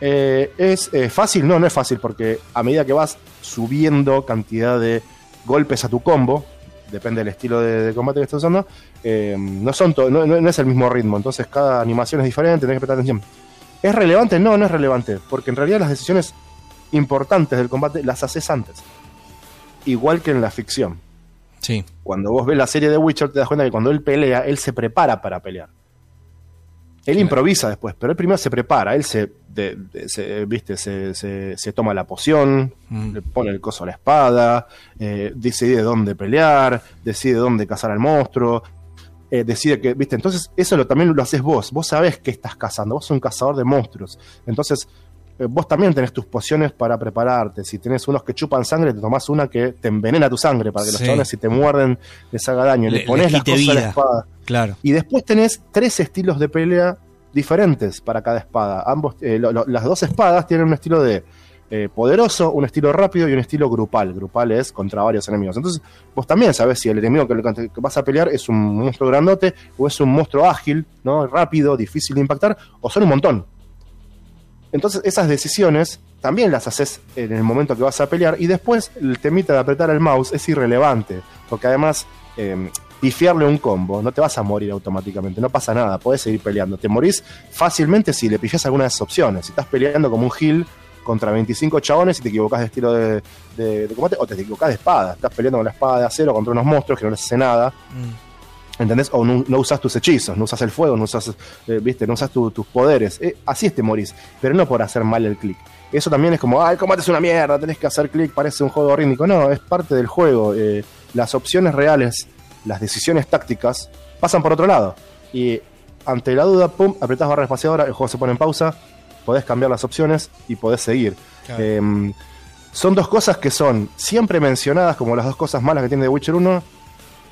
Eh, ¿Es eh, fácil? No, no es fácil porque a medida que vas subiendo cantidad de golpes a tu combo, depende del estilo de, de combate que estés usando, eh, no, son no, no- no es el mismo ritmo. Entonces cada animación es diferente, tenés que prestar atención. ¿Es relevante? No, no es relevante. Porque en realidad las decisiones importantes del combate las haces antes. Igual que en la ficción Sí. cuando vos ves la serie de Witcher te das cuenta que cuando él pelea, él se prepara para pelear. Él improvisa después, pero él primero se prepara, él se, de- de- se, viste, se, se- se toma la poción, Mm. le pone el coso a la espada, eh, decide dónde pelear, decide dónde cazar al monstruo, eh, decide que, viste, entonces eso lo, también lo haces vos, vos sabés que estás cazando, vos sos un cazador de monstruos, entonces eh, vos también tenés tus pociones para prepararte, si tenés unos que chupan sangre, te tomás una que te envenena tu sangre, para que los Sí. chabones si te muerden les haga daño, le, Le- pones las cosas a la vida. espada. Claro. Y después tenés tres estilos de pelea diferentes para cada espada. Ambos, eh, las dos espadas tienen un estilo de eh, poderoso, un estilo rápido y un estilo grupal. Grupal es contra varios enemigos. Entonces, vos también sabés si el enemigo que, que vas a pelear es un monstruo grandote o es un monstruo ágil, ¿no? rápido, difícil de impactar, o son un montón. Entonces, esas decisiones también las haces en el momento que vas a pelear y después el temita de apretar el mouse es irrelevante, porque además eh, pifiarle un combo no te vas a morir automáticamente, no pasa nada, podés seguir peleando. Te morís fácilmente si le pifias alguna de esas opciones. Si estás peleando como un heal contra 25 chabones y te equivocás de estilo de, de- de combate o te equivocás de espada, estás peleando con la espada de acero contra unos monstruos que no les hace nada. Mm. ¿Entendés? O no, no usas tus hechizos, no usas el fuego, no usas, eh, ¿viste? No usas tu- tus poderes. Eh, así es te morís, pero no por hacer mal el clic. Eso también es como, ah, el combate es una mierda, tenés que hacer clic, parece un juego rítmico. No, es parte del juego. Eh, las opciones reales, las decisiones tácticas, pasan por otro lado. Y ante la duda, pum, apretás barra espaciadora, el juego se pone en pausa, podés cambiar las opciones y podés seguir. Claro. Eh, son dos cosas que son siempre mencionadas como las dos cosas malas que tiene The Witcher 1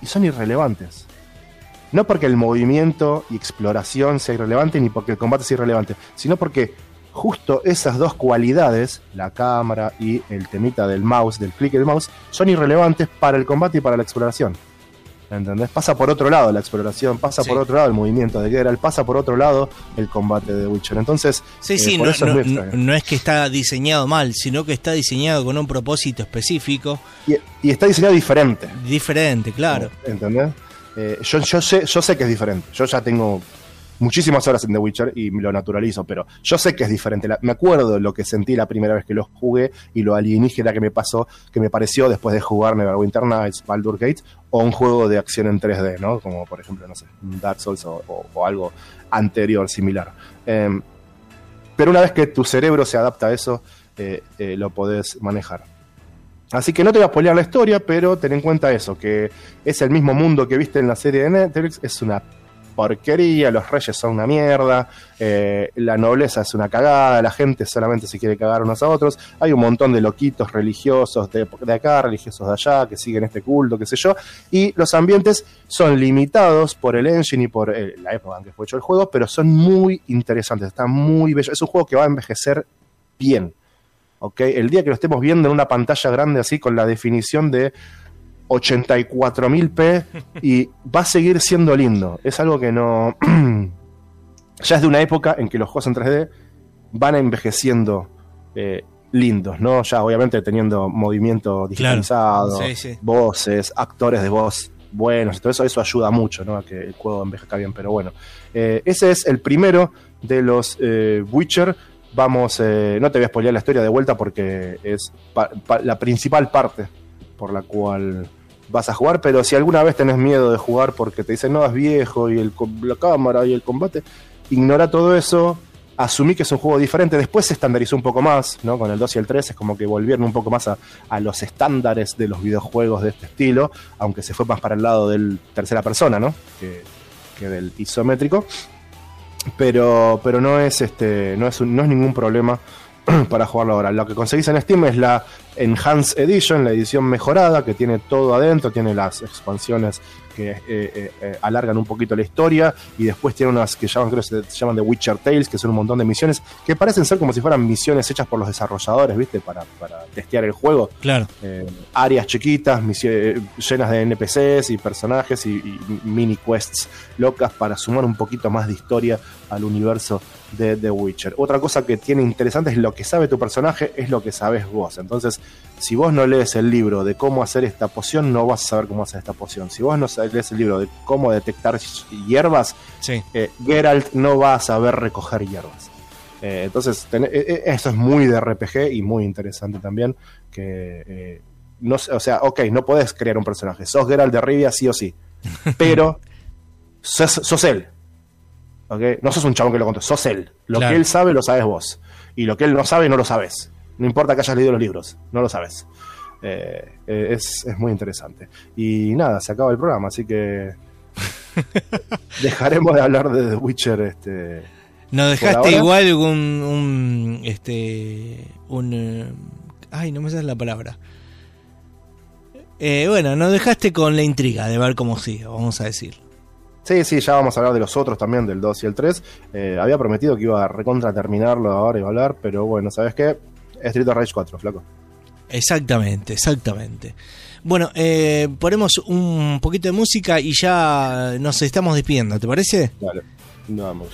y son irrelevantes. No porque el movimiento y exploración sea irrelevante ni porque el combate sea irrelevante, sino porque justo esas dos cualidades, la cámara y el temita del mouse, del clic del mouse, son irrelevantes para el combate y para la exploración. ¿Entendés? Pasa por otro lado la exploración, pasa Sí. por otro lado el movimiento de Geralt, pasa por otro lado el combate de Witcher. Entonces, Sí, eh, sí, por no, eso es no- es que está diseñado mal, sino que está diseñado con un propósito específico, Y, y está diseñado diferente. diferente, claro. ¿Entendés? Eh, yo, yo, sé, yo sé que es diferente. Yo ya tengo muchísimas horas en The Witcher y lo naturalizo, pero yo sé que es diferente. Me acuerdo lo que sentí la primera vez que lo jugué y lo alienígena que me pasó, que me pareció después de jugar Neverwinter Nights, Baldur Gate o un juego de acción en 3D, ¿no? Como por ejemplo, no sé, Dark Souls o algo anterior, similar. Em, pero una vez que tu cerebro se adapta a eso, eh, eh, lo podés manejar. Así que no te voy a spoilear la historia, pero ten en cuenta eso, que es el mismo mundo que viste en la serie de Netflix, es una porquería, los reyes son una mierda, eh, la nobleza es una cagada, la gente solamente se quiere cagar unos a otros, hay un montón de loquitos religiosos de, de acá, religiosos de allá, que siguen este culto, qué sé yo, y los ambientes son limitados por el engine y por eh, la época en que fue hecho el juego, pero son muy interesantes, está muy bello, es un juego que va a envejecer bien. El día que lo estemos viendo en una pantalla grande así con la definición de 84.000p y va a seguir siendo lindo. Es algo que no... ya es de una época en que los juegos en 3D van envejeciendo eh, lindos, ¿no? Ya obviamente teniendo movimiento digitalizado, Sí, sí. voces, actores de voz buenos, todo eso, eso ayuda mucho, ¿no? A que el juego envejezca bien, pero bueno. Eh, ese es el primero de los eh, Witcher. Vamos, no te voy a spoilear la historia de vuelta porque es la principal parte por la cual vas a jugar, pero si alguna vez tenés miedo de jugar porque te dicen no, es viejo y el, la cámara y el combate, ignora todo eso, asumí que es un juego diferente, después se estandarizó un poco más, ¿no? Con el 2 y el 3 es como que volvieron un poco más a, a los estándares de los videojuegos de este estilo, aunque se fue más para el lado del tercera persona, ¿no? Que, que del isométrico. Pero, pero no es este. No es, no es ningún problema para jugarlo ahora. Lo que conseguís en Steam es la Enhanced Edition, la edición mejorada, que tiene todo adentro, tiene las expansiones que eh, eh, eh, alargan un poquito la historia, y después tiene unas que llaman, creo que se llaman The Witcher Tales, que son un montón de misiones, que parecen ser como si fueran misiones hechas por los desarrolladores, ¿viste? Para, para testear el juego. Claro. Eh, áreas chiquitas, llenas de NPCs y personajes y, y mini quests locas para sumar un poquito más de historia al universo de The Witcher. Otra cosa que tiene interesante es lo que sabe tu personaje, es lo que sabes vos. Entonces, si vos no lees el libro de cómo hacer esta poción, no vas a saber cómo hacer esta poción. Si vos no lees el libro de cómo detectar hierbas, Sí. eh, Geralt no va a saber recoger hierbas. Eh, entonces, ten- eh, eh, eso es muy de RPG y muy interesante también. Que, eh, no, o sea, ok, no podés crear un personaje. Sos Geralt de Rivia, sí o sí. Pero sos, sos él. ¿ok? No sos un chabón que lo contó, sos él. Lo Claro. que él sabe, lo sabes vos. Y lo que él no sabe, no lo sabes. No importa que hayas leído los libros, no lo sabes. Eh, eh, es, es muy interesante. Y nada, se acaba el programa, así que dejaremos de hablar de The Witcher. Este, Nos dejaste igual un, un este un eh, ay, no me sale la palabra. Eh, bueno, nos dejaste con la intriga de ver cómo sigue, vamos a decir. Sí, sí, ya vamos a hablar de los otros también, del 2 y el 3. Eh, había prometido que iba a recontra terminarlo ahora y a hablar, pero bueno, ¿sabes qué? Street of Rage 4, flaco. Exactamente, exactamente. Bueno, eh, ponemos un poquito de música y ya nos estamos despidiendo, ¿te parece? Dale, vamos.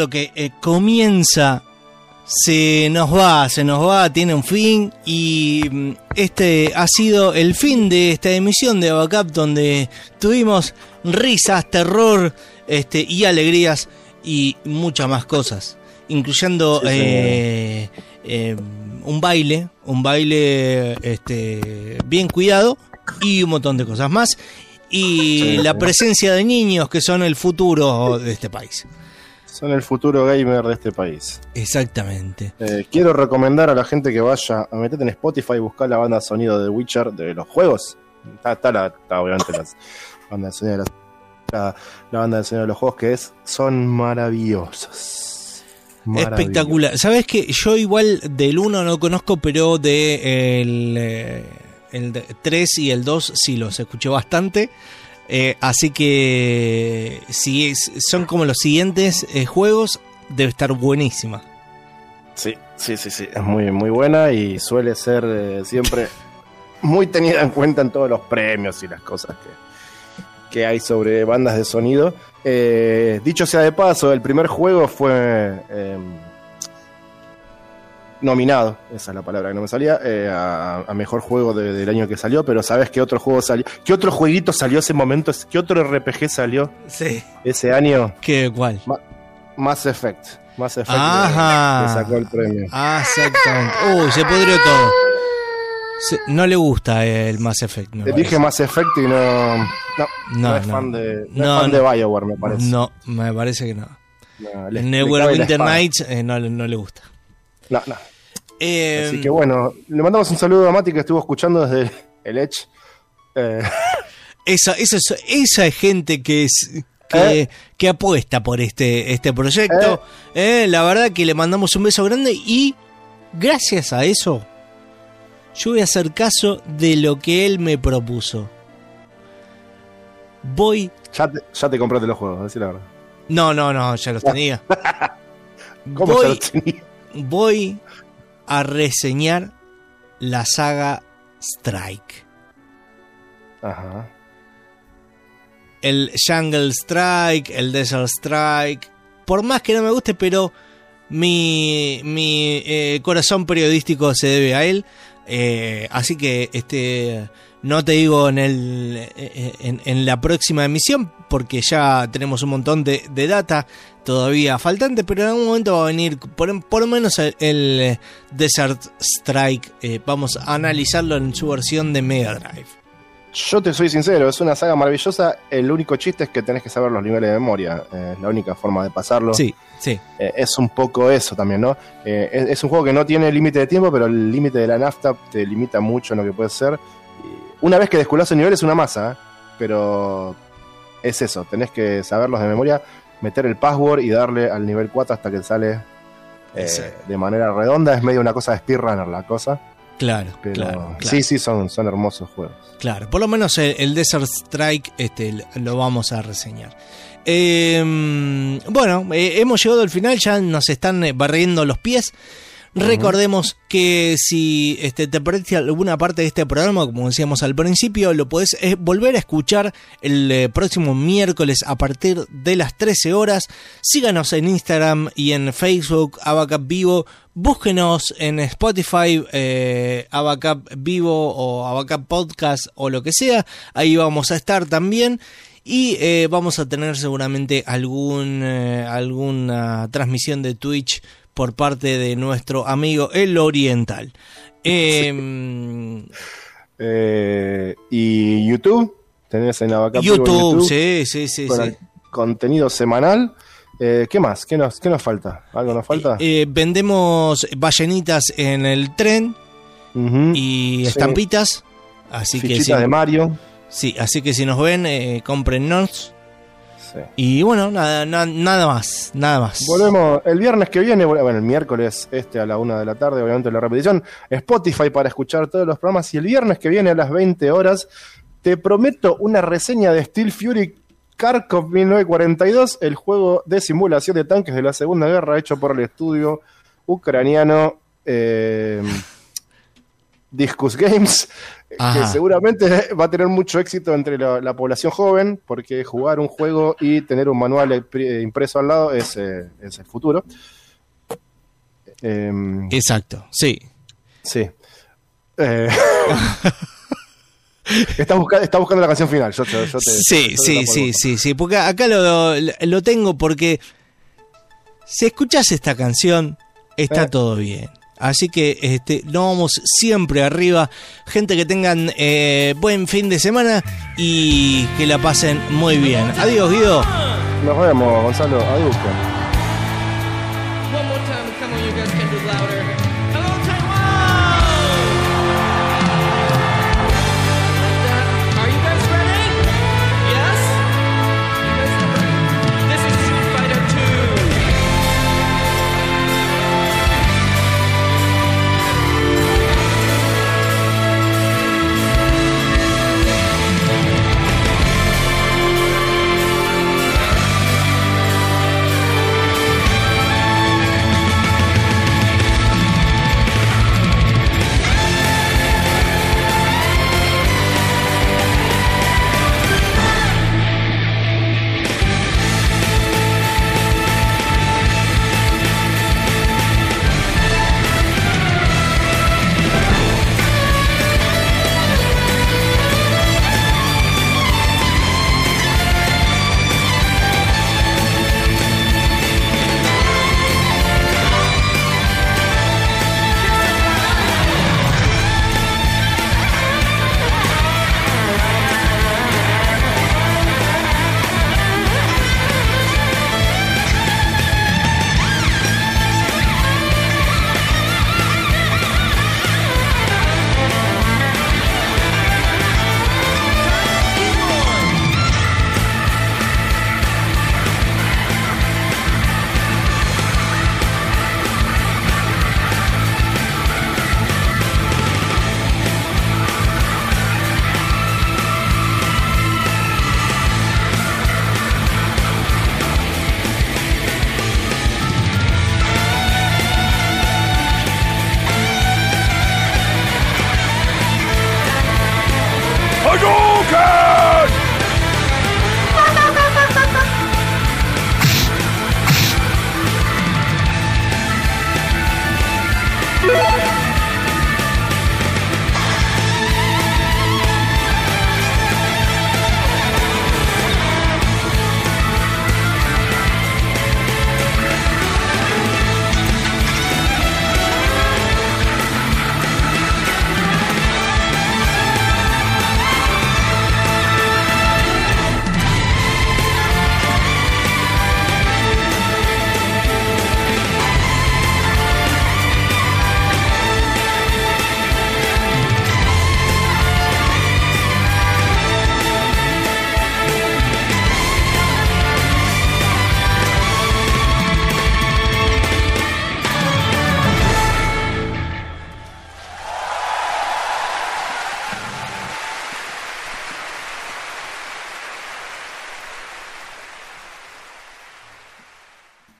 Lo que eh, comienza se nos va, se nos va, tiene un fin y mm, este ha sido el fin de esta emisión de Backup donde tuvimos risas, terror este, y alegrías y muchas más cosas, incluyendo Sí, eh, eh, un baile, un baile este, bien cuidado y un montón de cosas más y Sí, la presencia de niños que son el futuro de este país. Son el futuro gamer de este país. Exactamente. Eh, quiero recomendar a la gente que vaya a meterte en Spotify y buscar la banda de sonido de Witcher de los juegos. Está, está la, está obviamente las banda de sonido de las- la, la banda de sonido de los juegos que es son maravillosos. Maravillosos. Espectacular. ¿Sabes que Yo igual del 1 no conozco, pero de el, eh, el 3 y el 2 sí los escuché bastante. Eh, así que si son como los siguientes eh, juegos, debe estar buenísima. Sí, sí, sí, sí. Es muy, muy buena y suele ser eh, siempre muy tenida en cuenta en todos los premios y las cosas que, que hay sobre bandas de sonido. Dicho sea de paso, el primer juego fue eh, nominado, esa es la palabra que no me salía, eh, a, a mejor juego de- del año que salió, pero ¿sabes qué otro juego salió? ¿Qué otro jueguito salió ese momento? ¿Qué otro RPG salió Sí. ese año? ¿Qué cuál? Mass Effect. Mass Effect Ajá. le- le sacó el premio. Ah, exactamente. Uy, se pudrió todo. Se- no le gusta el Mass Effect. Te parece. dije Mass Effect y no. No, no, No, es no. fan de, no No, es fan no. de Bioware, me parece. No, me parece que no. Neverwinter. Nights eh, no, no le gusta. No, no. Eh, Así que bueno, le mandamos un saludo a Mati que estuvo escuchando desde el Edge. Eh, esa, esa, es- esa es gente que es que, ¿Eh? que apuesta por este, este proyecto. Eh, la verdad que le mandamos un beso grande y gracias a eso yo voy a hacer caso de lo que él me propuso. Voy... ya, te, ya te compraste los juegos, decir la verdad. No, no, no, ya los tenía. ¿Cómo Voy- ya los tenía? Voy a reseñar la saga Strike. Ajá. El Jungle Strike, el Desert Strike. Por más que no me guste, pero mi, mi eh, corazón periodístico se debe a él. Eh, así que este no te digo en, el, en, en la próxima emisión, porque ya tenemos un montón de, de data todavía faltante, pero en algún momento va a venir por, por lo menos el, el, Desert Strike. Eh, vamos a analizarlo en su versión de Mega Drive. Yo te soy sincero, es una saga maravillosa. El único chiste es que tenés que saber los niveles de memoria. eh, es la única forma de pasarlo. Sí, sí. Eh, es un poco eso también, ¿no? Es, es un juego que no tiene límite de tiempo, pero el límite de la nafta te limita mucho en lo que puede ser. Una vez que desculás el nivel es una masa, ¿eh? pero es eso, tenés que saberlos de memoria, meter el password y darle al nivel 4 hasta que sale eh, Sí. de manera redonda. Es medio una cosa de speedrunner la cosa, Claro, pero claro, claro. sí, sí, son, son hermosos juegos. Claro, por lo menos el, el Desert Strike este, lo vamos a reseñar. Eh, bueno, eh, hemos llegado al final, ya nos están barriendo los pies. Recordemos que si este, te perdiste alguna parte de este programa, como decíamos al principio, lo podés eh, volver a escuchar el eh, próximo miércoles a partir de las 13 horas. Síganos en Instagram y en Facebook, Abacap Vivo. Búsquenos en Spotify, eh, Abacap Vivo o Abacap Podcast o lo que sea. Ahí vamos a estar también. Y eh, vamos a tener seguramente algún, eh, alguna transmisión de Twitch por parte de nuestro amigo El Oriental. Eh, Eh, y YouTube, tenés en Abacap Vivo en YouTube, sí, sí, sí. con sí. contenido semanal. Eh, ¿Qué más? ¿Qué nos, ¿Qué nos falta? ¿Algo nos falta? Eh, vendemos ballenitas en el tren y Sí. estampitas. Así que, Fichitas si, de Mario. sí, así que si nos ven, eh, comprennos. Sí. Y bueno, nada, na- nada más, nada más. Volvemos el viernes que viene, bueno, el miércoles este a la una de la tarde, obviamente la repetición, Spotify para escuchar todos los programas y el viernes que viene a las 20 horas te prometo una reseña de Steel Fury Kharkov 1942, el juego de simulación de tanques de la Segunda Guerra hecho por el estudio ucraniano eh, Discus Games, que seguramente va a tener mucho éxito entre la, la población joven, porque jugar un juego y tener un manual impri- impreso al lado es, eh, es el futuro. Em, Exacto, sí. Sí. Eh, está, busca- está buscando la canción final. Yo, te- yo te- Sí, yo sí, sí, sí, sí, porque acá lo, lo tengo porque si escuchas esta canción, está Eh. todo bien. Así que este, no vamos siempre arriba. Gente que tengan eh, buen fin de semana y que la pasen muy bien. Adiós, Guido. Nos vemos, Gonzalo. Adiós.